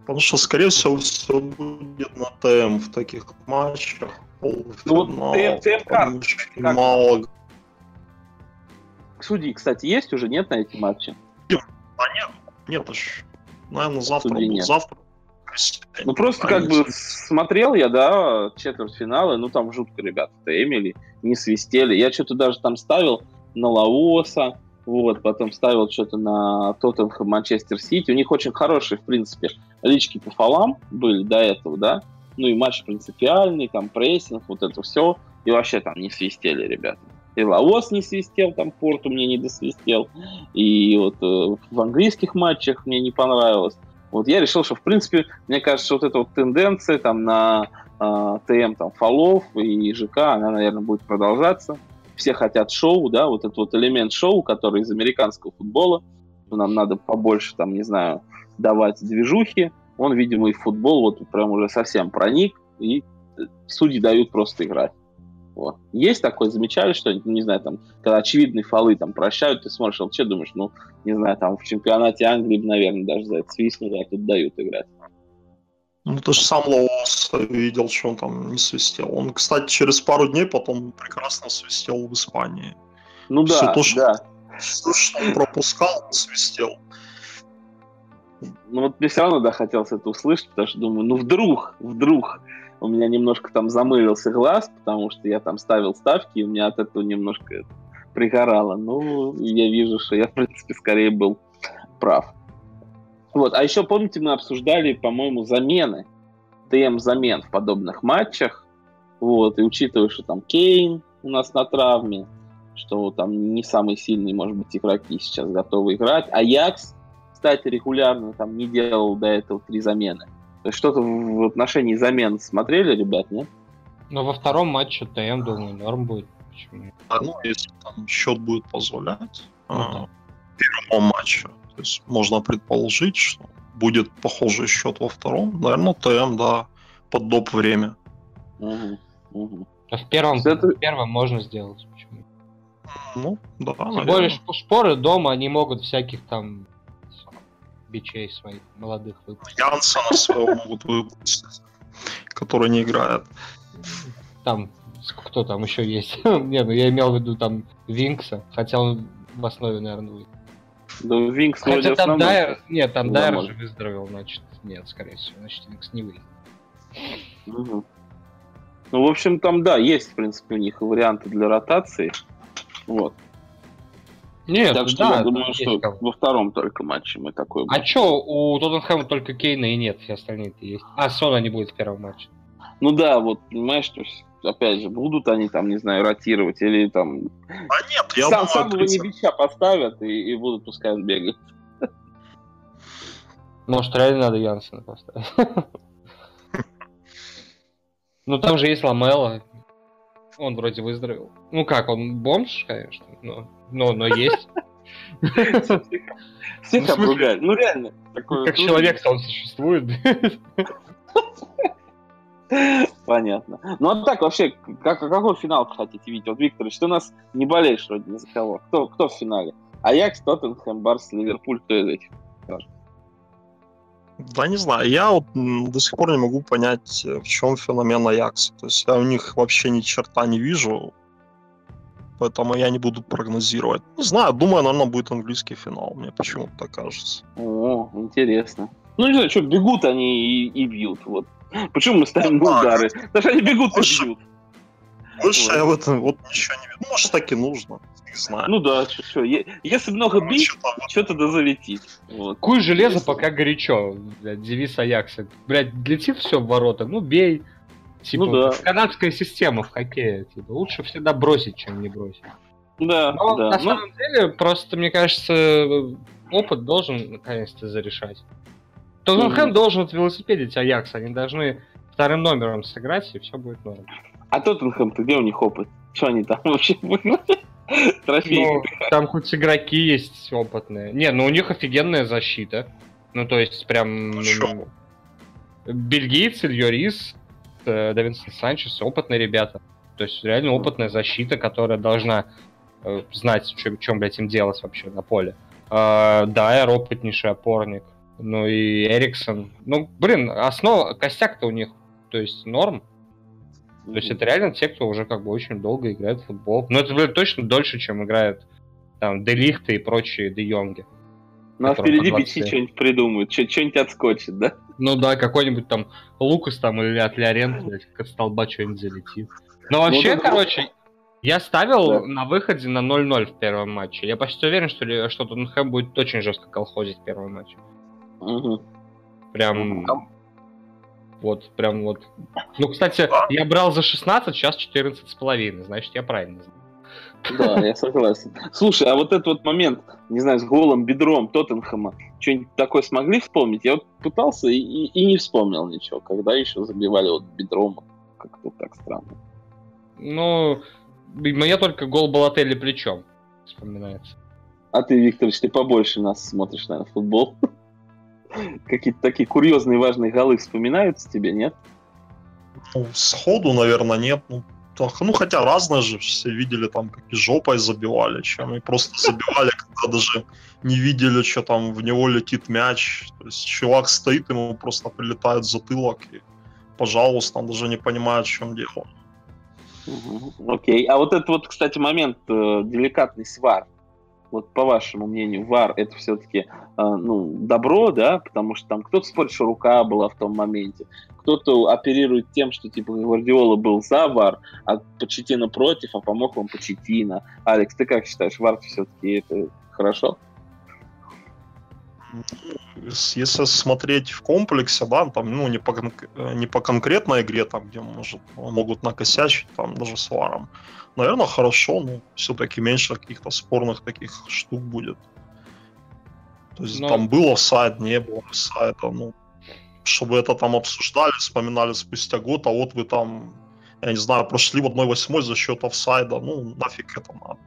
Потому что, скорее всего, все будет на ТМ в таких матчах. Ну вот Полуфинал, ТМ ТМ там карт. очень Как? мало. Судьи, кстати, есть уже, нет на эти матчи? А нет, нет аж. Наверное, завтра нет. Завтра. Ну просто как бы смотрел я, да, четвертьфиналы, ну там жутко ребята-то Эмили, не свистели. Я что-то даже там ставил на Лаоса, вот, потом ставил что-то на Тоттенхэм, Манчестер Сити. У них очень хорошие, в принципе, лички по фолам были до этого, да. Ну и матч принципиальный, там прессинг, вот это все. И вообще там не свистели ребята. И Лаос не свистел, там Порту мне не досвистел. И вот э, в английских матчах мне не понравилось. Вот я решил, что, в принципе, мне кажется, вот эта вот тенденция там на э, ТМ там фолов и ЖК, она, наверное, будет продолжаться. Все хотят шоу, да, вот этот вот элемент шоу, который из американского футбола, нам надо побольше, там, не знаю, давать движухи. Он, видимо, и в футбол вот прям уже совсем проник, и э, судьи дают просто играть. Вот. Есть такое, замечали что-нибудь, ну, не знаю, там, когда очевидные фолы там прощают, ты смотришь, вот что думаешь, ну, не знаю, там в чемпионате Англии, наверное, даже за это свистнули, а тут дают играть. Ну, ты же сам Лаос видел, что он там не свистел. Он, кстати, через пару дней потом прекрасно свистел в Испании. Ну да, то, что- да. Все, что он пропускал, он свистел. Ну вот мне все равно, да, хотелось это услышать, потому что думаю, ну вдруг, вдруг у меня немножко там замылился глаз, потому что я там ставил ставки, и у меня от этого немножко пригорало. Ну, я вижу, что я, в принципе, скорее был прав. Вот, а еще, помните, мы обсуждали, по-моему, замены, ТМ-замен в подобных матчах, вот, и учитывая, что там Кейн у нас на травме, что там не самые сильные, может быть, игроки сейчас готовы играть, Аякс, кстати, регулярно там не делал до этого три замены. То есть что-то в отношении замен смотрели, ребят, нет? Но во втором матче ТМ, думаю, норм будет. Почему? А, Ну, если там счет будет позволять Ну а, да. в первом матче. То есть можно предположить, что будет похожий счет во втором. Наверное, ТМ, да, под доп. время. Мгм, мгм. А в первом, Это- в первом можно сделать. Почему? Ну, да, Тем наверное. более шпоры дома, они могут всяких там бичей своих молодых выпустить. Янсена своего могут выпустить, который не играет. Там, кто там еще есть? Не, ну я имел в виду там Винкса, хотя он в основе, наверное, будет. Да, Винкс вроде Хотя там основной. Дайер, нет, там Ну, Дайер же выздоровел, значит, нет, скорее всего, значит, Винкс не выйдет. Ну, в общем, там, да, есть, в принципе, у них варианты для ротации. Вот. Нет, так что да, я думаю, что кого. во втором только матче мы такой А чё, у Тоттенхэма только Кейна и нет, все остальные-то есть. А, Сона не будет в первом матче. Ну да, вот, понимаешь, то есть, опять же, будут они там, не знаю, ротировать или там А нет, я сам, самого Небича поставят и, и будут пускай он бегает. Может, реально надо Янсена поставить. Ну, там же есть Ламела. Он вроде выздоровел. Ну как, он бомж, конечно, но, но, но есть. Всех Ну, смысле- обругали. Ну реально. Как человек-то он существует. Понятно. Ну а так вообще, как, какой финал хотите видеть? Вот, Виктор, что у нас не болеешь вроде ни за кого. Кто, кто в финале? Аякс, Тоттенхэм, Барс, Ливерпуль, кто из этих? Да не знаю, я вот до сих пор не могу понять, э, в чем феномен Аякса. То есть я у них вообще ни черта не вижу, поэтому я не буду прогнозировать. Не знаю, думаю, наверное, будет английский финал, мне почему-то так кажется. О, интересно. Ну не знаю, что, бегут они и, и бьют. Вот. Почему мы ставим Ну, да. удары? Потому что они бегут и бьют. Больше Ой. я в этом вот ничего не вижу. Может, так и нужно, не знаю. Ну да, что, если много Ну, бить, что-то да залетит. Вот. Куй железо, Если- пока горячо. Блядь, девиз Аякса. Блядь, летит все в ворота, ну бей. Типа, Ну да. канадская система в хоккее. Типа, лучше всегда бросить, чем не бросить. Да, Но да. на Ну, самом деле, просто, мне кажется, опыт должен наконец-то зарешать. Тоттенхэм Мгм. должен велосипедить Аякс. Они должны вторым номером сыграть, и все будет норм. а Тоттенхэм-то где у них опыт? Что они там вообще? Трофей. Ну, там хоть игроки есть опытные. Не, ну у них офигенная защита. Ну, то есть, прям... Ну, ну, бельгийцы, Льорис, э, Давинсон Санчес, опытные ребята. То есть реально опытная защита, которая должна э, знать, чем, чем, блядь, им делать вообще на поле. Э, Дайер опытнейший опорник. Ну и Эриксон. Ну, блин, основа, костяк-то у них, то есть норм. То есть это реально те, кто уже как бы очень долго играет в футбол. Но это, блин, точно дольше, чем играют там Делихты и прочие Де Йонги. Ну а впереди по 20 пяти что-нибудь придумают, что- что-нибудь отскочит, да? Ну да, какой-нибудь там Лукас там или от Леорент, блядь, как от столба что-нибудь залетит. Но вообще, да. короче, я ставил Да. на выходе на 0-0 в первом матче. Я почти уверен, что, что Тоттенхэм будет очень жестко колхозить в первом матче. Мгм. Прям... Там- Вот, прям вот. Ну, кстати, я брал за 16, сейчас 14 с половиной, значит, я правильно знаю. Да, я согласен. Слушай, а вот этот вот момент, не знаю, с голым бедром Тоттенхэма, что-нибудь такое смогли вспомнить? Я вот пытался и, и- и не вспомнил ничего, когда еще забивали вот бедром. Как-то так странно. Ну, мне только гол Балотелли плечом вспоминается. А ты, Викторович, ты побольше нас смотришь, наверное, футбол. Какие-то такие курьезные важные голы вспоминаются тебе, нет? Ну, сходу, наверное, нет. Ну, так, ну, хотя разные же все видели, там, как и жопой забивали, чем и просто забивали, когда даже не видели, что там в него летит мяч. То есть чувак стоит, ему просто прилетает затылок, и, пожалуйста, он даже не понимает, в чем дело. Окей. А вот этот вот, кстати, момент, э, деликатность ВАР. Вот по вашему мнению, ВАР это все-таки ну, добро, да, потому что там кто-то спорит, что рука была в том моменте, кто-то оперирует тем, что типа Гвардиола был за ВАР, а Почетина против, а помог вам Почетина. Алекс, ты как считаешь, ВАР все-таки это хорошо? Если смотреть в комплексе, да, там, ну, не по, э, не по конкретной игре, там, где может, могут накосячить, там, даже с варом, наверное, хорошо, но все-таки меньше каких-то спорных таких штук будет. То есть Но- там был офсайд, не было офсайда, ну, чтобы это там обсуждали, вспоминали спустя год, а вот вы там, я не знаю, прошли в 1-8 за счет офсайда, ну, нафиг это надо.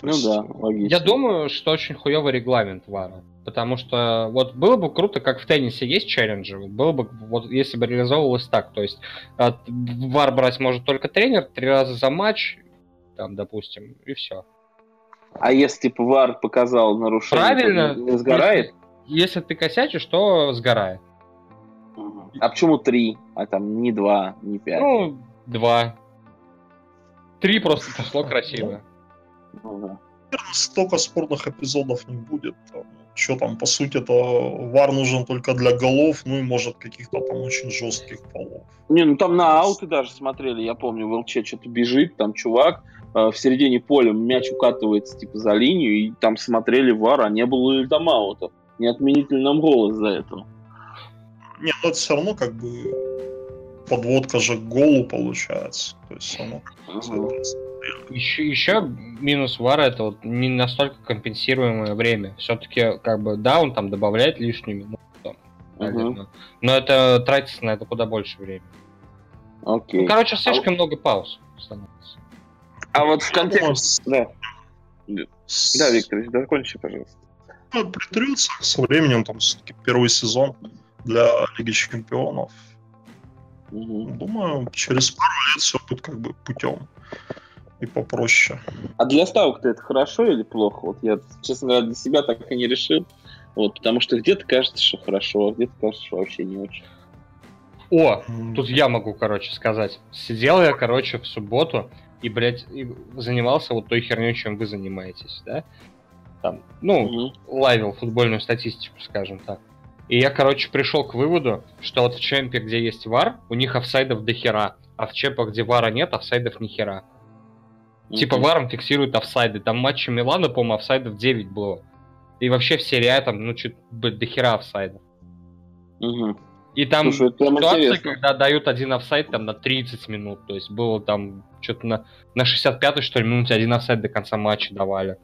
То Ну есть, да, логично. Я думаю, что очень хуёвый регламент ВАРа. Потому что вот было бы круто, как в теннисе есть челленджи, было бы, вот если бы реализовывалось так, то есть от, ВАР брать может только тренер три раза за матч, там, допустим, и все. А если типа ВАР показал нарушение, Правильно. то не, сгорает? Если ты косячишь, то сгорает. А почему три, а там не два, не пять? Ну, два. Три просто пошло красиво. Ну столько спорных эпизодов не будет. Что там, по сути, это вар нужен только для голов, ну и может каких-то там очень жестких полов. Не, ну там на ауты даже смотрели, я помню, в ЛЧ что-то бежит, там чувак э, в середине поля мяч укатывается типа за линию, и там смотрели вар, а не было и там аута. Не отменить ли нам гол из-за этого? Не, ну это все равно как бы подводка же к голу получается. То есть оно Ага. Еще, еще минус вара это вот не настолько компенсируемое время. Все-таки, как бы, да, он там добавляет лишнюю минуту, там, наверное. но это тратится на это куда больше времени. Окей. Ну, короче, слишком много пауз становится. А вот в контексте... с- Да, да, Виктор, закончи, пожалуйста. ну, притрется со временем, там все-таки первый сезон для Лиги Чемпионов. Мгм. Думаю, через пару лет все будет как бы путем и попроще. А для ставок-то это хорошо или плохо? Вот я, честно говоря, для себя так и не решил. Вот, потому что где-то кажется, что хорошо, а где-то кажется, что вообще не очень. О, тут я могу, короче, сказать. Сидел я, короче, в субботу и, блядь, и занимался вот той херней, чем вы занимаетесь, да? Там, ну, Мгм. лайвил футбольную статистику, скажем так. И я, короче, пришел к выводу, что вот в чемпе, где есть вар, у них офсайдов до хера, а в чемпах, где вара нет, офсайдов ни хера. Типа Мгм. варом фиксируют офсайды. Там матче Милана, по-моему, офсайдов 9 было. И вообще в серии А там, ну, чуть блядь, до хера офсайдов. Мгм. И там Слушай, интересно. когда дают один офсайд там на 30 минут. То есть было там что-то на, на 65-й, что ли, минуте один офсайд до конца матча давали.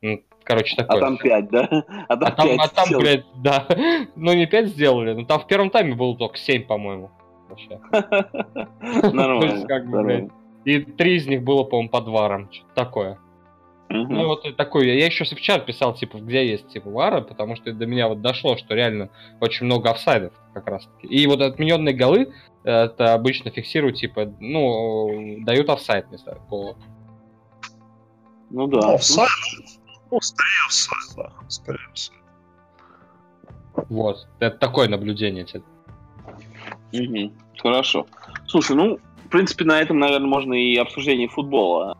Ну, короче, А такое. там 5, да? А там А там, 5 а там, блядь, да. Ну, не 5 сделали, но там в первом тайме было только 7, по-моему. Вообще. Нормально. И три из них было, по-моему, под варом. Что-то такое. Мгм. Ну, вот и такой. Я еще в чат писал, типа, где есть, типа, вара, потому что до меня вот дошло, что реально очень много офсайдов как раз таки. И вот отмененные голы, это обычно фиксируют, типа, ну, дают офсайт вместо гола. Ну да. Ну, офсайд, ну, скорее офсайд, да, скорее офсайд. Вот. Это такое наблюдение. Мгм. Хорошо. Слушай, ну, в принципе, на этом, наверное, можно и обсуждение футбола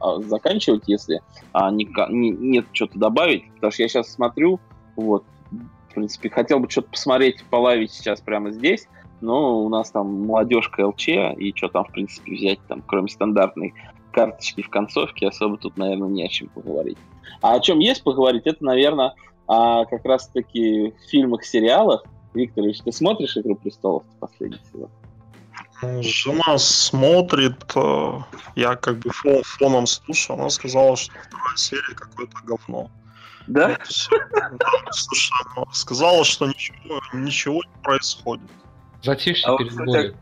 а, заканчивать, если а, ника- не- нет что-то добавить. Потому что я сейчас смотрю, вот, в принципе, хотел бы что-то посмотреть, полавить сейчас прямо здесь, но у нас там молодежка ЛЧ, и что там, в принципе, взять, там, кроме стандартной карточки в концовке, особо тут, наверное, не о чем поговорить. А о чем есть поговорить, это, наверное, о как раз-таки фильмах, сериалах. Викторович, ты смотришь «Игру престолов» последний сезон? Жена смотрит, э, я как бы фон- фоном слушаю, она сказала, что вторая серия какое-то говно. Да? Вот. Да, слушай, она сказала, что ничего, ничего не происходит. Затишье А вот, перед бурей.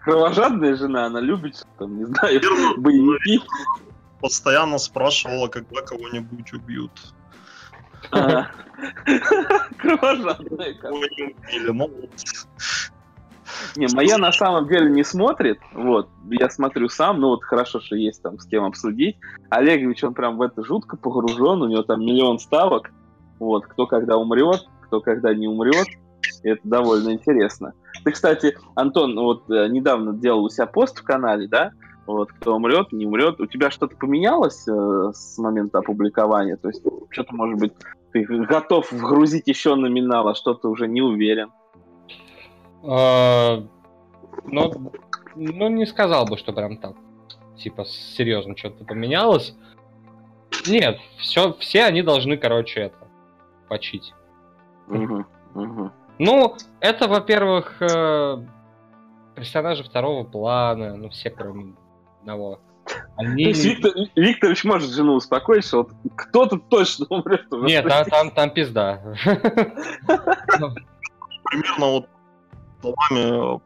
Кровожадная жена, она любит, там, не знаю, Наверное, боевики. Постоянно спрашивала, когда кого-нибудь убьют. А. Кровожадная. как. Кого не убили, ну вот. Не, моя на самом деле не смотрит. Вот, я смотрю сам, ну вот хорошо, что есть там с кем обсудить. Олегович, он прям в это жутко погружен, у него там миллион ставок. Вот, кто когда умрет, кто когда не умрет. Это довольно интересно. Ты, кстати, Антон, вот э, недавно делал у себя пост в канале, да? Вот, кто умрет, не умрет. У тебя что-то поменялось э, с момента опубликования? То есть, что-то, может быть, ты готов вгрузить еще номинал, а что-то уже не уверен. А, Ну, ну, не сказал бы, что прям так. Типа, серьезно что-то поменялось. Нет, все, все они должны, короче, это, почить. Ну, это, во-первых, э, персонажи второго плана, ну, все, кроме одного. То Они... есть Виктор, Викторович может жену успокоить, что вот кто-то точно умрет. Нет, там, там, там пизда. Примерно вот словами,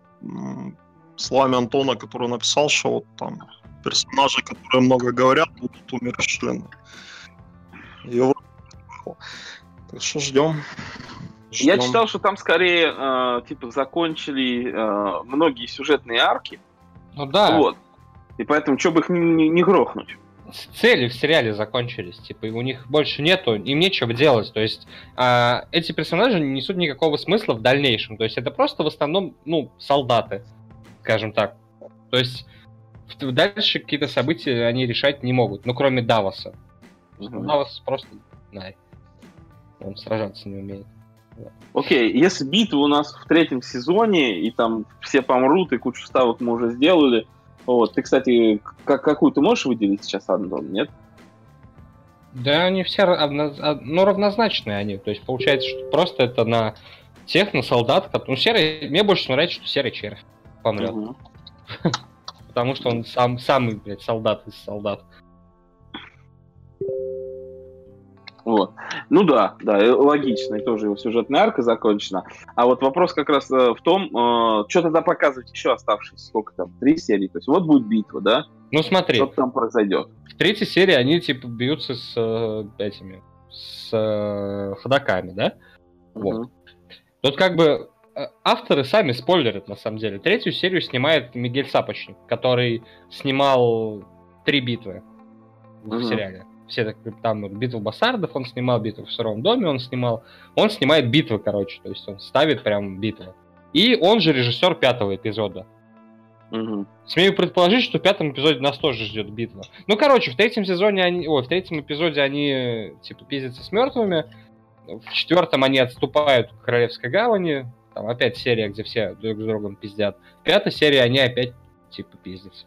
словами Антона, который написал, что вот там персонажи, которые много говорят, будут умерщвлены. И вот, так что ждем. Я Ждем. читал, что там скорее э, типа закончили э, многие сюжетные арки. Ну да, Вот. И поэтому, что бы их не, не- не грохнуть. Цели в сериале закончились, типа, у них больше нету, им нечего делать, то есть а, эти персонажи не несут никакого смысла в дальнейшем, то есть это просто в основном, ну, солдаты, скажем так. То есть дальше какие-то события они решать не могут, ну, кроме Давоса. Давос просто, знай, он сражаться не умеет. Окей, если битва у нас в третьем сезоне, и там все помрут, и кучу ставок мы уже сделали. Вот. Ты, кстати, к- какую ты можешь выделить сейчас, Антон, нет? Да, они все равно- а, ну, равнозначные они. То есть получается, что просто это на тех, на солдат, ну, серый, мне больше нравится, что серый червь помрет. Мгм. Потому что он сам, самый, блядь, солдат из солдат. Вот. Ну да, да, и логично, и тоже его сюжетная арка закончена. А вот вопрос как раз э, в том, э, что тогда показывать еще оставшиеся, сколько там, три серии, то есть вот будет битва, да? Ну смотри, Что там произойдет? в третьей серии они типа бьются с э, этими, с э, ходаками, да? Вот. Мгм. Тут как бы э, авторы сами спойлерят, на самом деле. Третью серию снимает Мигель Сапочник, который снимал три битвы в Мгм. сериале. Все так, там битву Бассардов он снимал, битву в Сыром доме он снимал. Он снимает битвы, короче, то есть он ставит прям битвы. И он же режиссер пятого эпизода. Мгм. Смею предположить, что в пятом эпизоде нас тоже ждет битва. Ну, короче, в третьем сезоне они. Ой, в третьем эпизоде они типа пиздятся с мертвыми. В четвертом они отступают к Королевской гавани. Там опять серия, где все друг с другом пиздят. В пятой серии они опять типа пиздятся.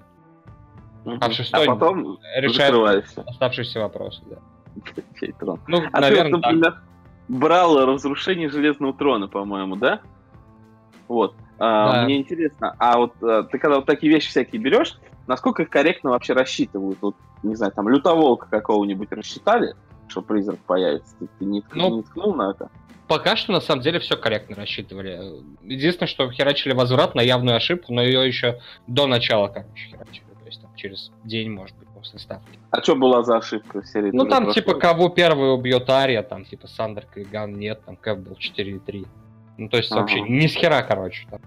А в шестой потом Решают закрываешься. оставшиеся вопросы, да. Трон? Ну, А ты, вот, наверное, так. например, брал разрушение Железного трона, по-моему, да? Вот. А, Да. Мне интересно, а вот а, ты когда вот такие вещи всякие берешь, насколько их корректно вообще рассчитывают? Вот, не знаю, там, лютоволка какого-нибудь рассчитали, что призрак появится? Ты, ты не, ткнул, Ну, не ткнул на это? Пока что, на самом деле, все корректно рассчитывали. Единственное, что херачили возврат на явную ошибку, но ее еще до начала, короче, херачили. Через день, может быть, после ставки. А что была за ошибка в серии? Ну, там, прошлой? типа, кого первый убьет Ария, там, типа, Сандер Кайган нет, там, Кэп был 4,3. Ну, то есть, Ага. вообще, ни с хера, короче. Там.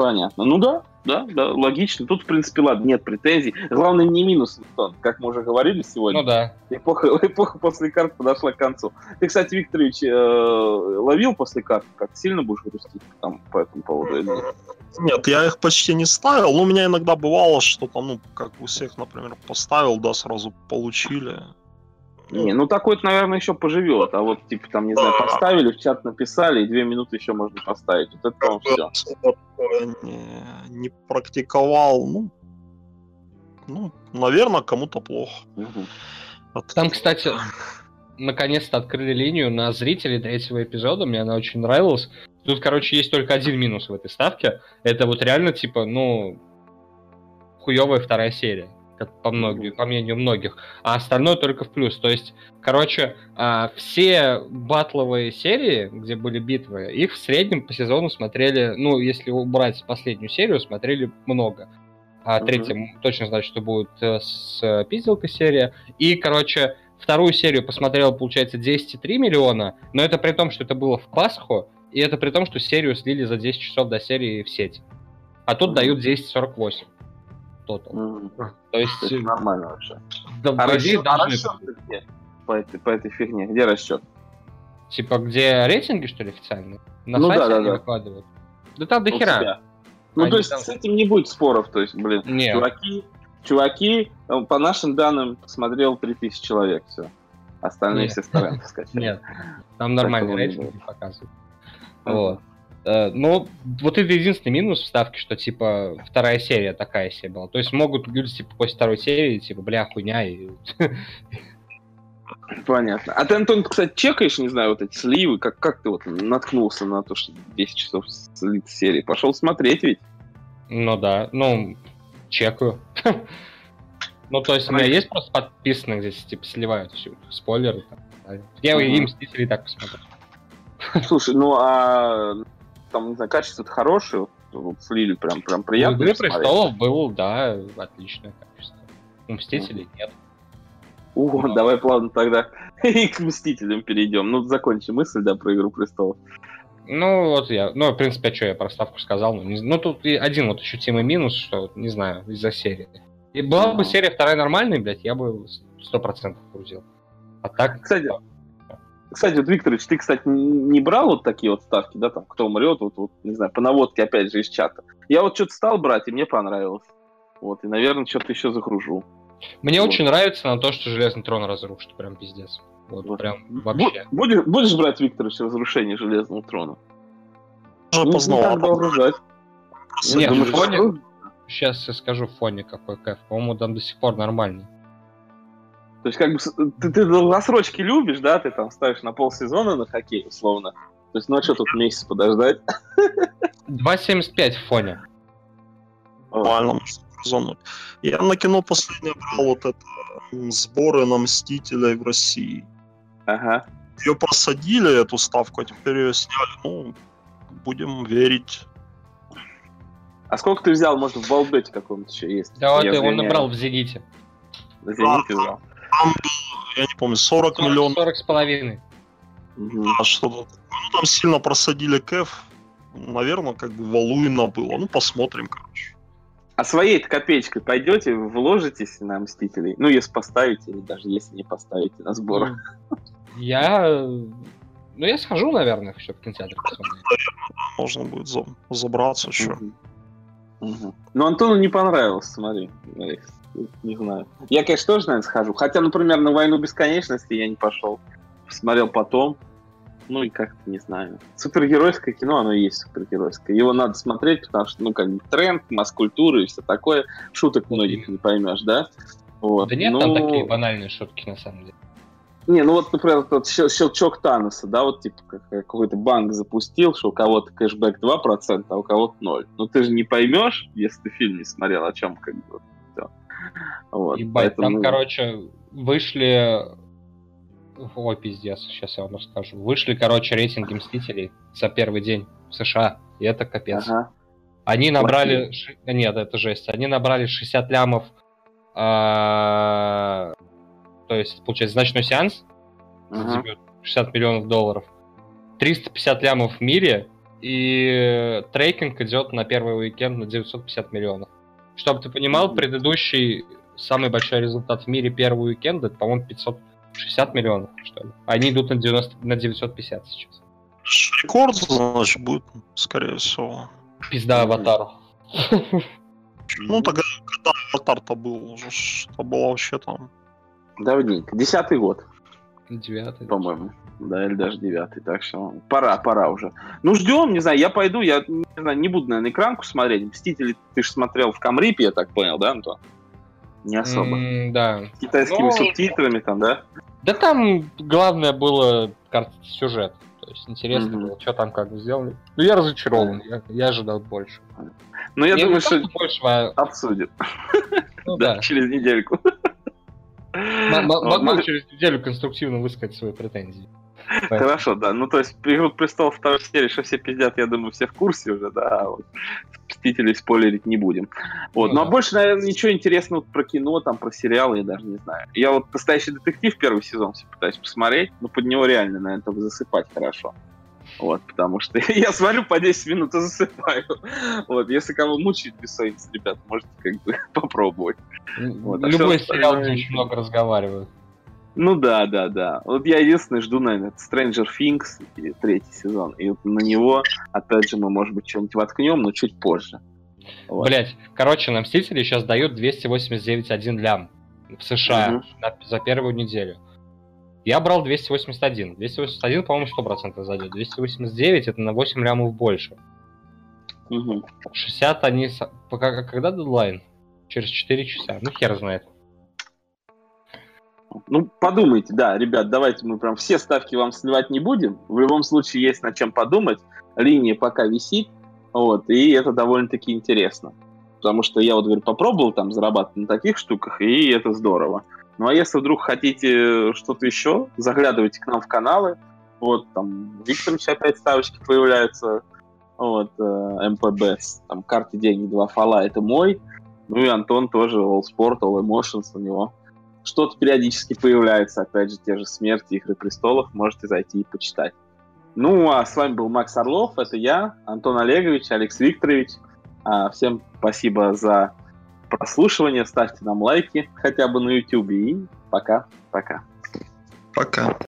Понятно. Ну да, да, да, логично. Тут, в принципе, ладно, нет претензий. Главное, не минус, Антон, как мы уже говорили сегодня. Ну да. Эпоха, эпоха после карт подошла к концу. Ты, кстати, Викторович, э, ловил после карт? Как сильно будешь грустить там, по этому поводу? или нет? Нет, я их почти не ставил. Ну, у меня иногда бывало, что там, ну, как у всех, например, поставил, да, сразу получили. Не, ну такой-то, наверное, еще поживет. А вот, типа, там, не знаю, поставили, в чат написали, и две минуты еще можно поставить. Вот это, по-моему, все. не, не практиковал. Ну, ну, наверное, кому-то плохо. от Там, кстати, наконец-то открыли линию на зрителей третьего эпизода, мне она очень нравилась. Тут, короче, есть только один минус в этой ставке. Это вот реально, типа, ну, хуевая вторая серия, по, многим, по мнению многих. А остальное только в плюс. То есть, короче, а, все батловые серии, где были битвы, их в среднем по сезону смотрели, ну, если убрать последнюю серию, смотрели много. А третья м, точно знаю, что будет э, с э, пизделкой серия. И, короче, вторую серию посмотрел, получается, 10,3 миллиона, но это при том, что это было в Пасху, и это при том, что серию слили за 10 часов до серии в сеть. А тут дают 10,48. Тотал. Мгм. То есть, Это э, нормально вообще. да, А расчет, а должны расчет где? По этой, по этой фигне? Где расчет? Типа, где рейтинги, что ли, официальные? На Ну сайте да, да, они да. выкладывают. Да там до У хера. Ну, Они то есть там- с этим не будет споров. То есть, блин, Нет. чуваки, чуваки, э, по нашим данным, посмотрел 3000 человек, все. Остальные Нет. все стороны скачали. Нет, там нормальные рейтинги показывают. Вот. Э, Ну, вот это единственный минус вставки, что, типа, вторая серия такая себе была. То есть могут люди, типа, после второй серии, типа, бля, хуйня, и... Понятно. А ты, Антон, кстати, чекаешь, не знаю, вот эти сливы? Как, как ты вот наткнулся на то, что 10 часов слит серии? Пошел смотреть ведь? Ну да, ну, чекаю. Ну, то есть у меня есть просто подписано, где, типа, сливают все, спойлеры. Я и Мстители так посмотрю. Слушай, ну а там, не знаю, качество-то хорошее, вот, слили прям, прям У приятно. Игры посмотреть. престолов был, да, отличное качество. У Мстителей нет. О, Ну. давай плавно тогда и к Мстителям перейдем. Ну, закончим мысль, да, про Игру престолов. Ну, вот я, ну, в принципе, а что я про ставку сказал? Ну, не- ну, тут и один вот ощутимый минус, что, не знаю, из-за серии. И была бы Ну. серия вторая нормальная, блядь, я бы сто процентов грузил. А так... Кстати, Кстати, вот, Викторович, ты, кстати, не брал вот такие вот ставки, да, там, кто умрет, вот, вот, не знаю, по наводке, опять же, из чата. Я вот что-то стал брать, и мне понравилось. Вот, и, наверное, что-то еще загружу. Мне Вот. очень нравится на то, что Железный Трон разрушит, прям пиздец. Вот, Вот. прям вообще. Будешь, будешь брать, Викторович, разрушение Железного трона? Уже Ну, познал. не ждать. Нет, Думаешь, фоне-? Сейчас я скажу в фоне какой кайф. По-моему, там до сих пор нормальный. То есть, как бы, ты, ты долгосрочки любишь, да, ты там ставишь на полсезона на хоккей, условно. То есть, ну а что тут месяц подождать? 2.75 в фоне. Нормально, зону. Я на кино последнее брал вот это сборы на Мстителей в России. Ага. Ее просадили, эту ставку, а теперь ее сняли. Ну, будем верить. А сколько ты взял, может, в Балбете каком-то еще есть? Да вот извиняюсь. набрал в Зените. На Зените взял. Там был, я не помню, 40 миллионов, 40 с половиной. Мгм. а что-то. Ну, там сильно просадили кэф. Наверное, как бы валуина было. Ну, посмотрим, короче. А своей-то копеечкой пойдете, вложитесь на Мстителей? Ну, если поставите, или даже если не поставите на сбор. Я... Ну, я схожу, наверное, еще в кинотеатр посмотреть. Можно будет за- забраться еще. Ну, Антону не понравилось, смотри. Не знаю. Я, конечно, тоже, наверное, схожу. Хотя, например, на «Войну бесконечности» я не пошел. Посмотрел потом. Ну и как-то, не знаю. Супергеройское кино, оно и есть супергеройское. Его надо смотреть, потому что, ну, как бы тренд, масс-культура и все такое. Шуток многих не поймешь, да? Вот. Да нет, там Ну, такие банальные шутки, на самом деле. Не, ну вот, например, тот щел- щелчок Таноса, да, вот типа как- какой-то банк запустил, что у кого-то кэшбэк 2%, а у кого-то 0. Ну ты же не поймешь, если ты фильм не смотрел, о чем как бы вот Ебать, там, поэтому- короче, вышли... Ой, пиздец, сейчас я вам расскажу. Вышли, короче, рейтинги Мстителей за первый день в США, и это капец. Ага. Они набрали... ши- Нет, это жесть. Они набрали 60 лямов... а, То есть, получается, значной сеанс, Ага. дебют, 60 миллионов долларов. 350 лямов в мире и трекинг идет на первый уикенд на 950 миллионов. Чтобы ты понимал, предыдущий самый большой результат в мире первого уикенда, это, по-моему, 560 миллионов, что ли. Они идут на, 90, на 950 сейчас. Рекорд, значит, будет, скорее всего. Пизда аватару. Ну, тогда, когда аватар-то был уже, это было вообще там... Давненько. Десятый год, Девятый. по-моему. Да, или даже девятый. Так что пора, пора уже. Ну, ждем, не знаю, я пойду, я не, знаю, не буду, наверное, экранку смотреть. Мстители ты же смотрел в Камрипе, я так понял, да, Антон? Не особо. М, Да. С китайскими Ну, субтитрами там, да? Да там главное было сюжет. То есть интересно Мгм. было, что там как сделали. Ну я разочарован, я, я ожидал больше. Ну, я Не, думаю, не что то, больше, а, обсудим. ну Да, да. через недельку. Могу через неделю конструктивно высказать свои претензии. Хорошо, да. Ну, то есть, «Игру престолов» второй серии, что все пиздят, я думаю, все в курсе уже, да. а Вот. Мстителей спойлерить не будем. Вот. Ну Ну, а да. больше, наверное, ничего интересного про кино, там, про сериалы я даже не знаю. Я вот «Настоящий детектив» первый сезон все пытаюсь посмотреть, но под него реально, наверное, только засыпать хорошо. Вот, потому что я смотрю по 10 минут и засыпаю. Вот, если кого мучает бессонница, ребят, можете как бы попробовать. Вот, а Любой всё сериал, где очень много разговаривают. Ну да, да, да. Вот я единственное жду, наверное, Stranger Things, третий сезон. И вот на него, опять же, мы, может быть, что-нибудь воткнем, но чуть позже. Вот. Блять, короче, на Мстители сейчас дают 289,1 лям в США Мгм. на- за первую неделю. Я брал 281. 281, по-моему, 100% зайдет. 289 это на 8 лямов больше. Мгм. 60 они... Пока, когда дедлайн? Через 4 часа. Ну, хер знает. Ну, подумайте, да, ребят, давайте мы прям все ставки вам сливать не будем. В любом случае есть над чем подумать. Линия пока висит, вот, и это довольно-таки интересно. Потому что я вот, говорю, попробовал там зарабатывать на таких штуках, и это здорово. Ну, а если вдруг хотите что-то еще, заглядывайте к нам в каналы. Вот, там, Викторович опять ставочки появляются. Вот, э, МПБ, там, карты деньги, два фала, это мой. Ну и Антон тоже, All Sport, All Emotions у него что-то периодически появляется, опять же, те же смерти, Игры престолов, можете зайти и почитать. Ну, а с вами был Макс Орлов, это я, Антон Олегович, Алекс Викторович. А, Всем спасибо за прослушивание, ставьте нам лайки хотя бы на YouTube и пока-пока. Пока.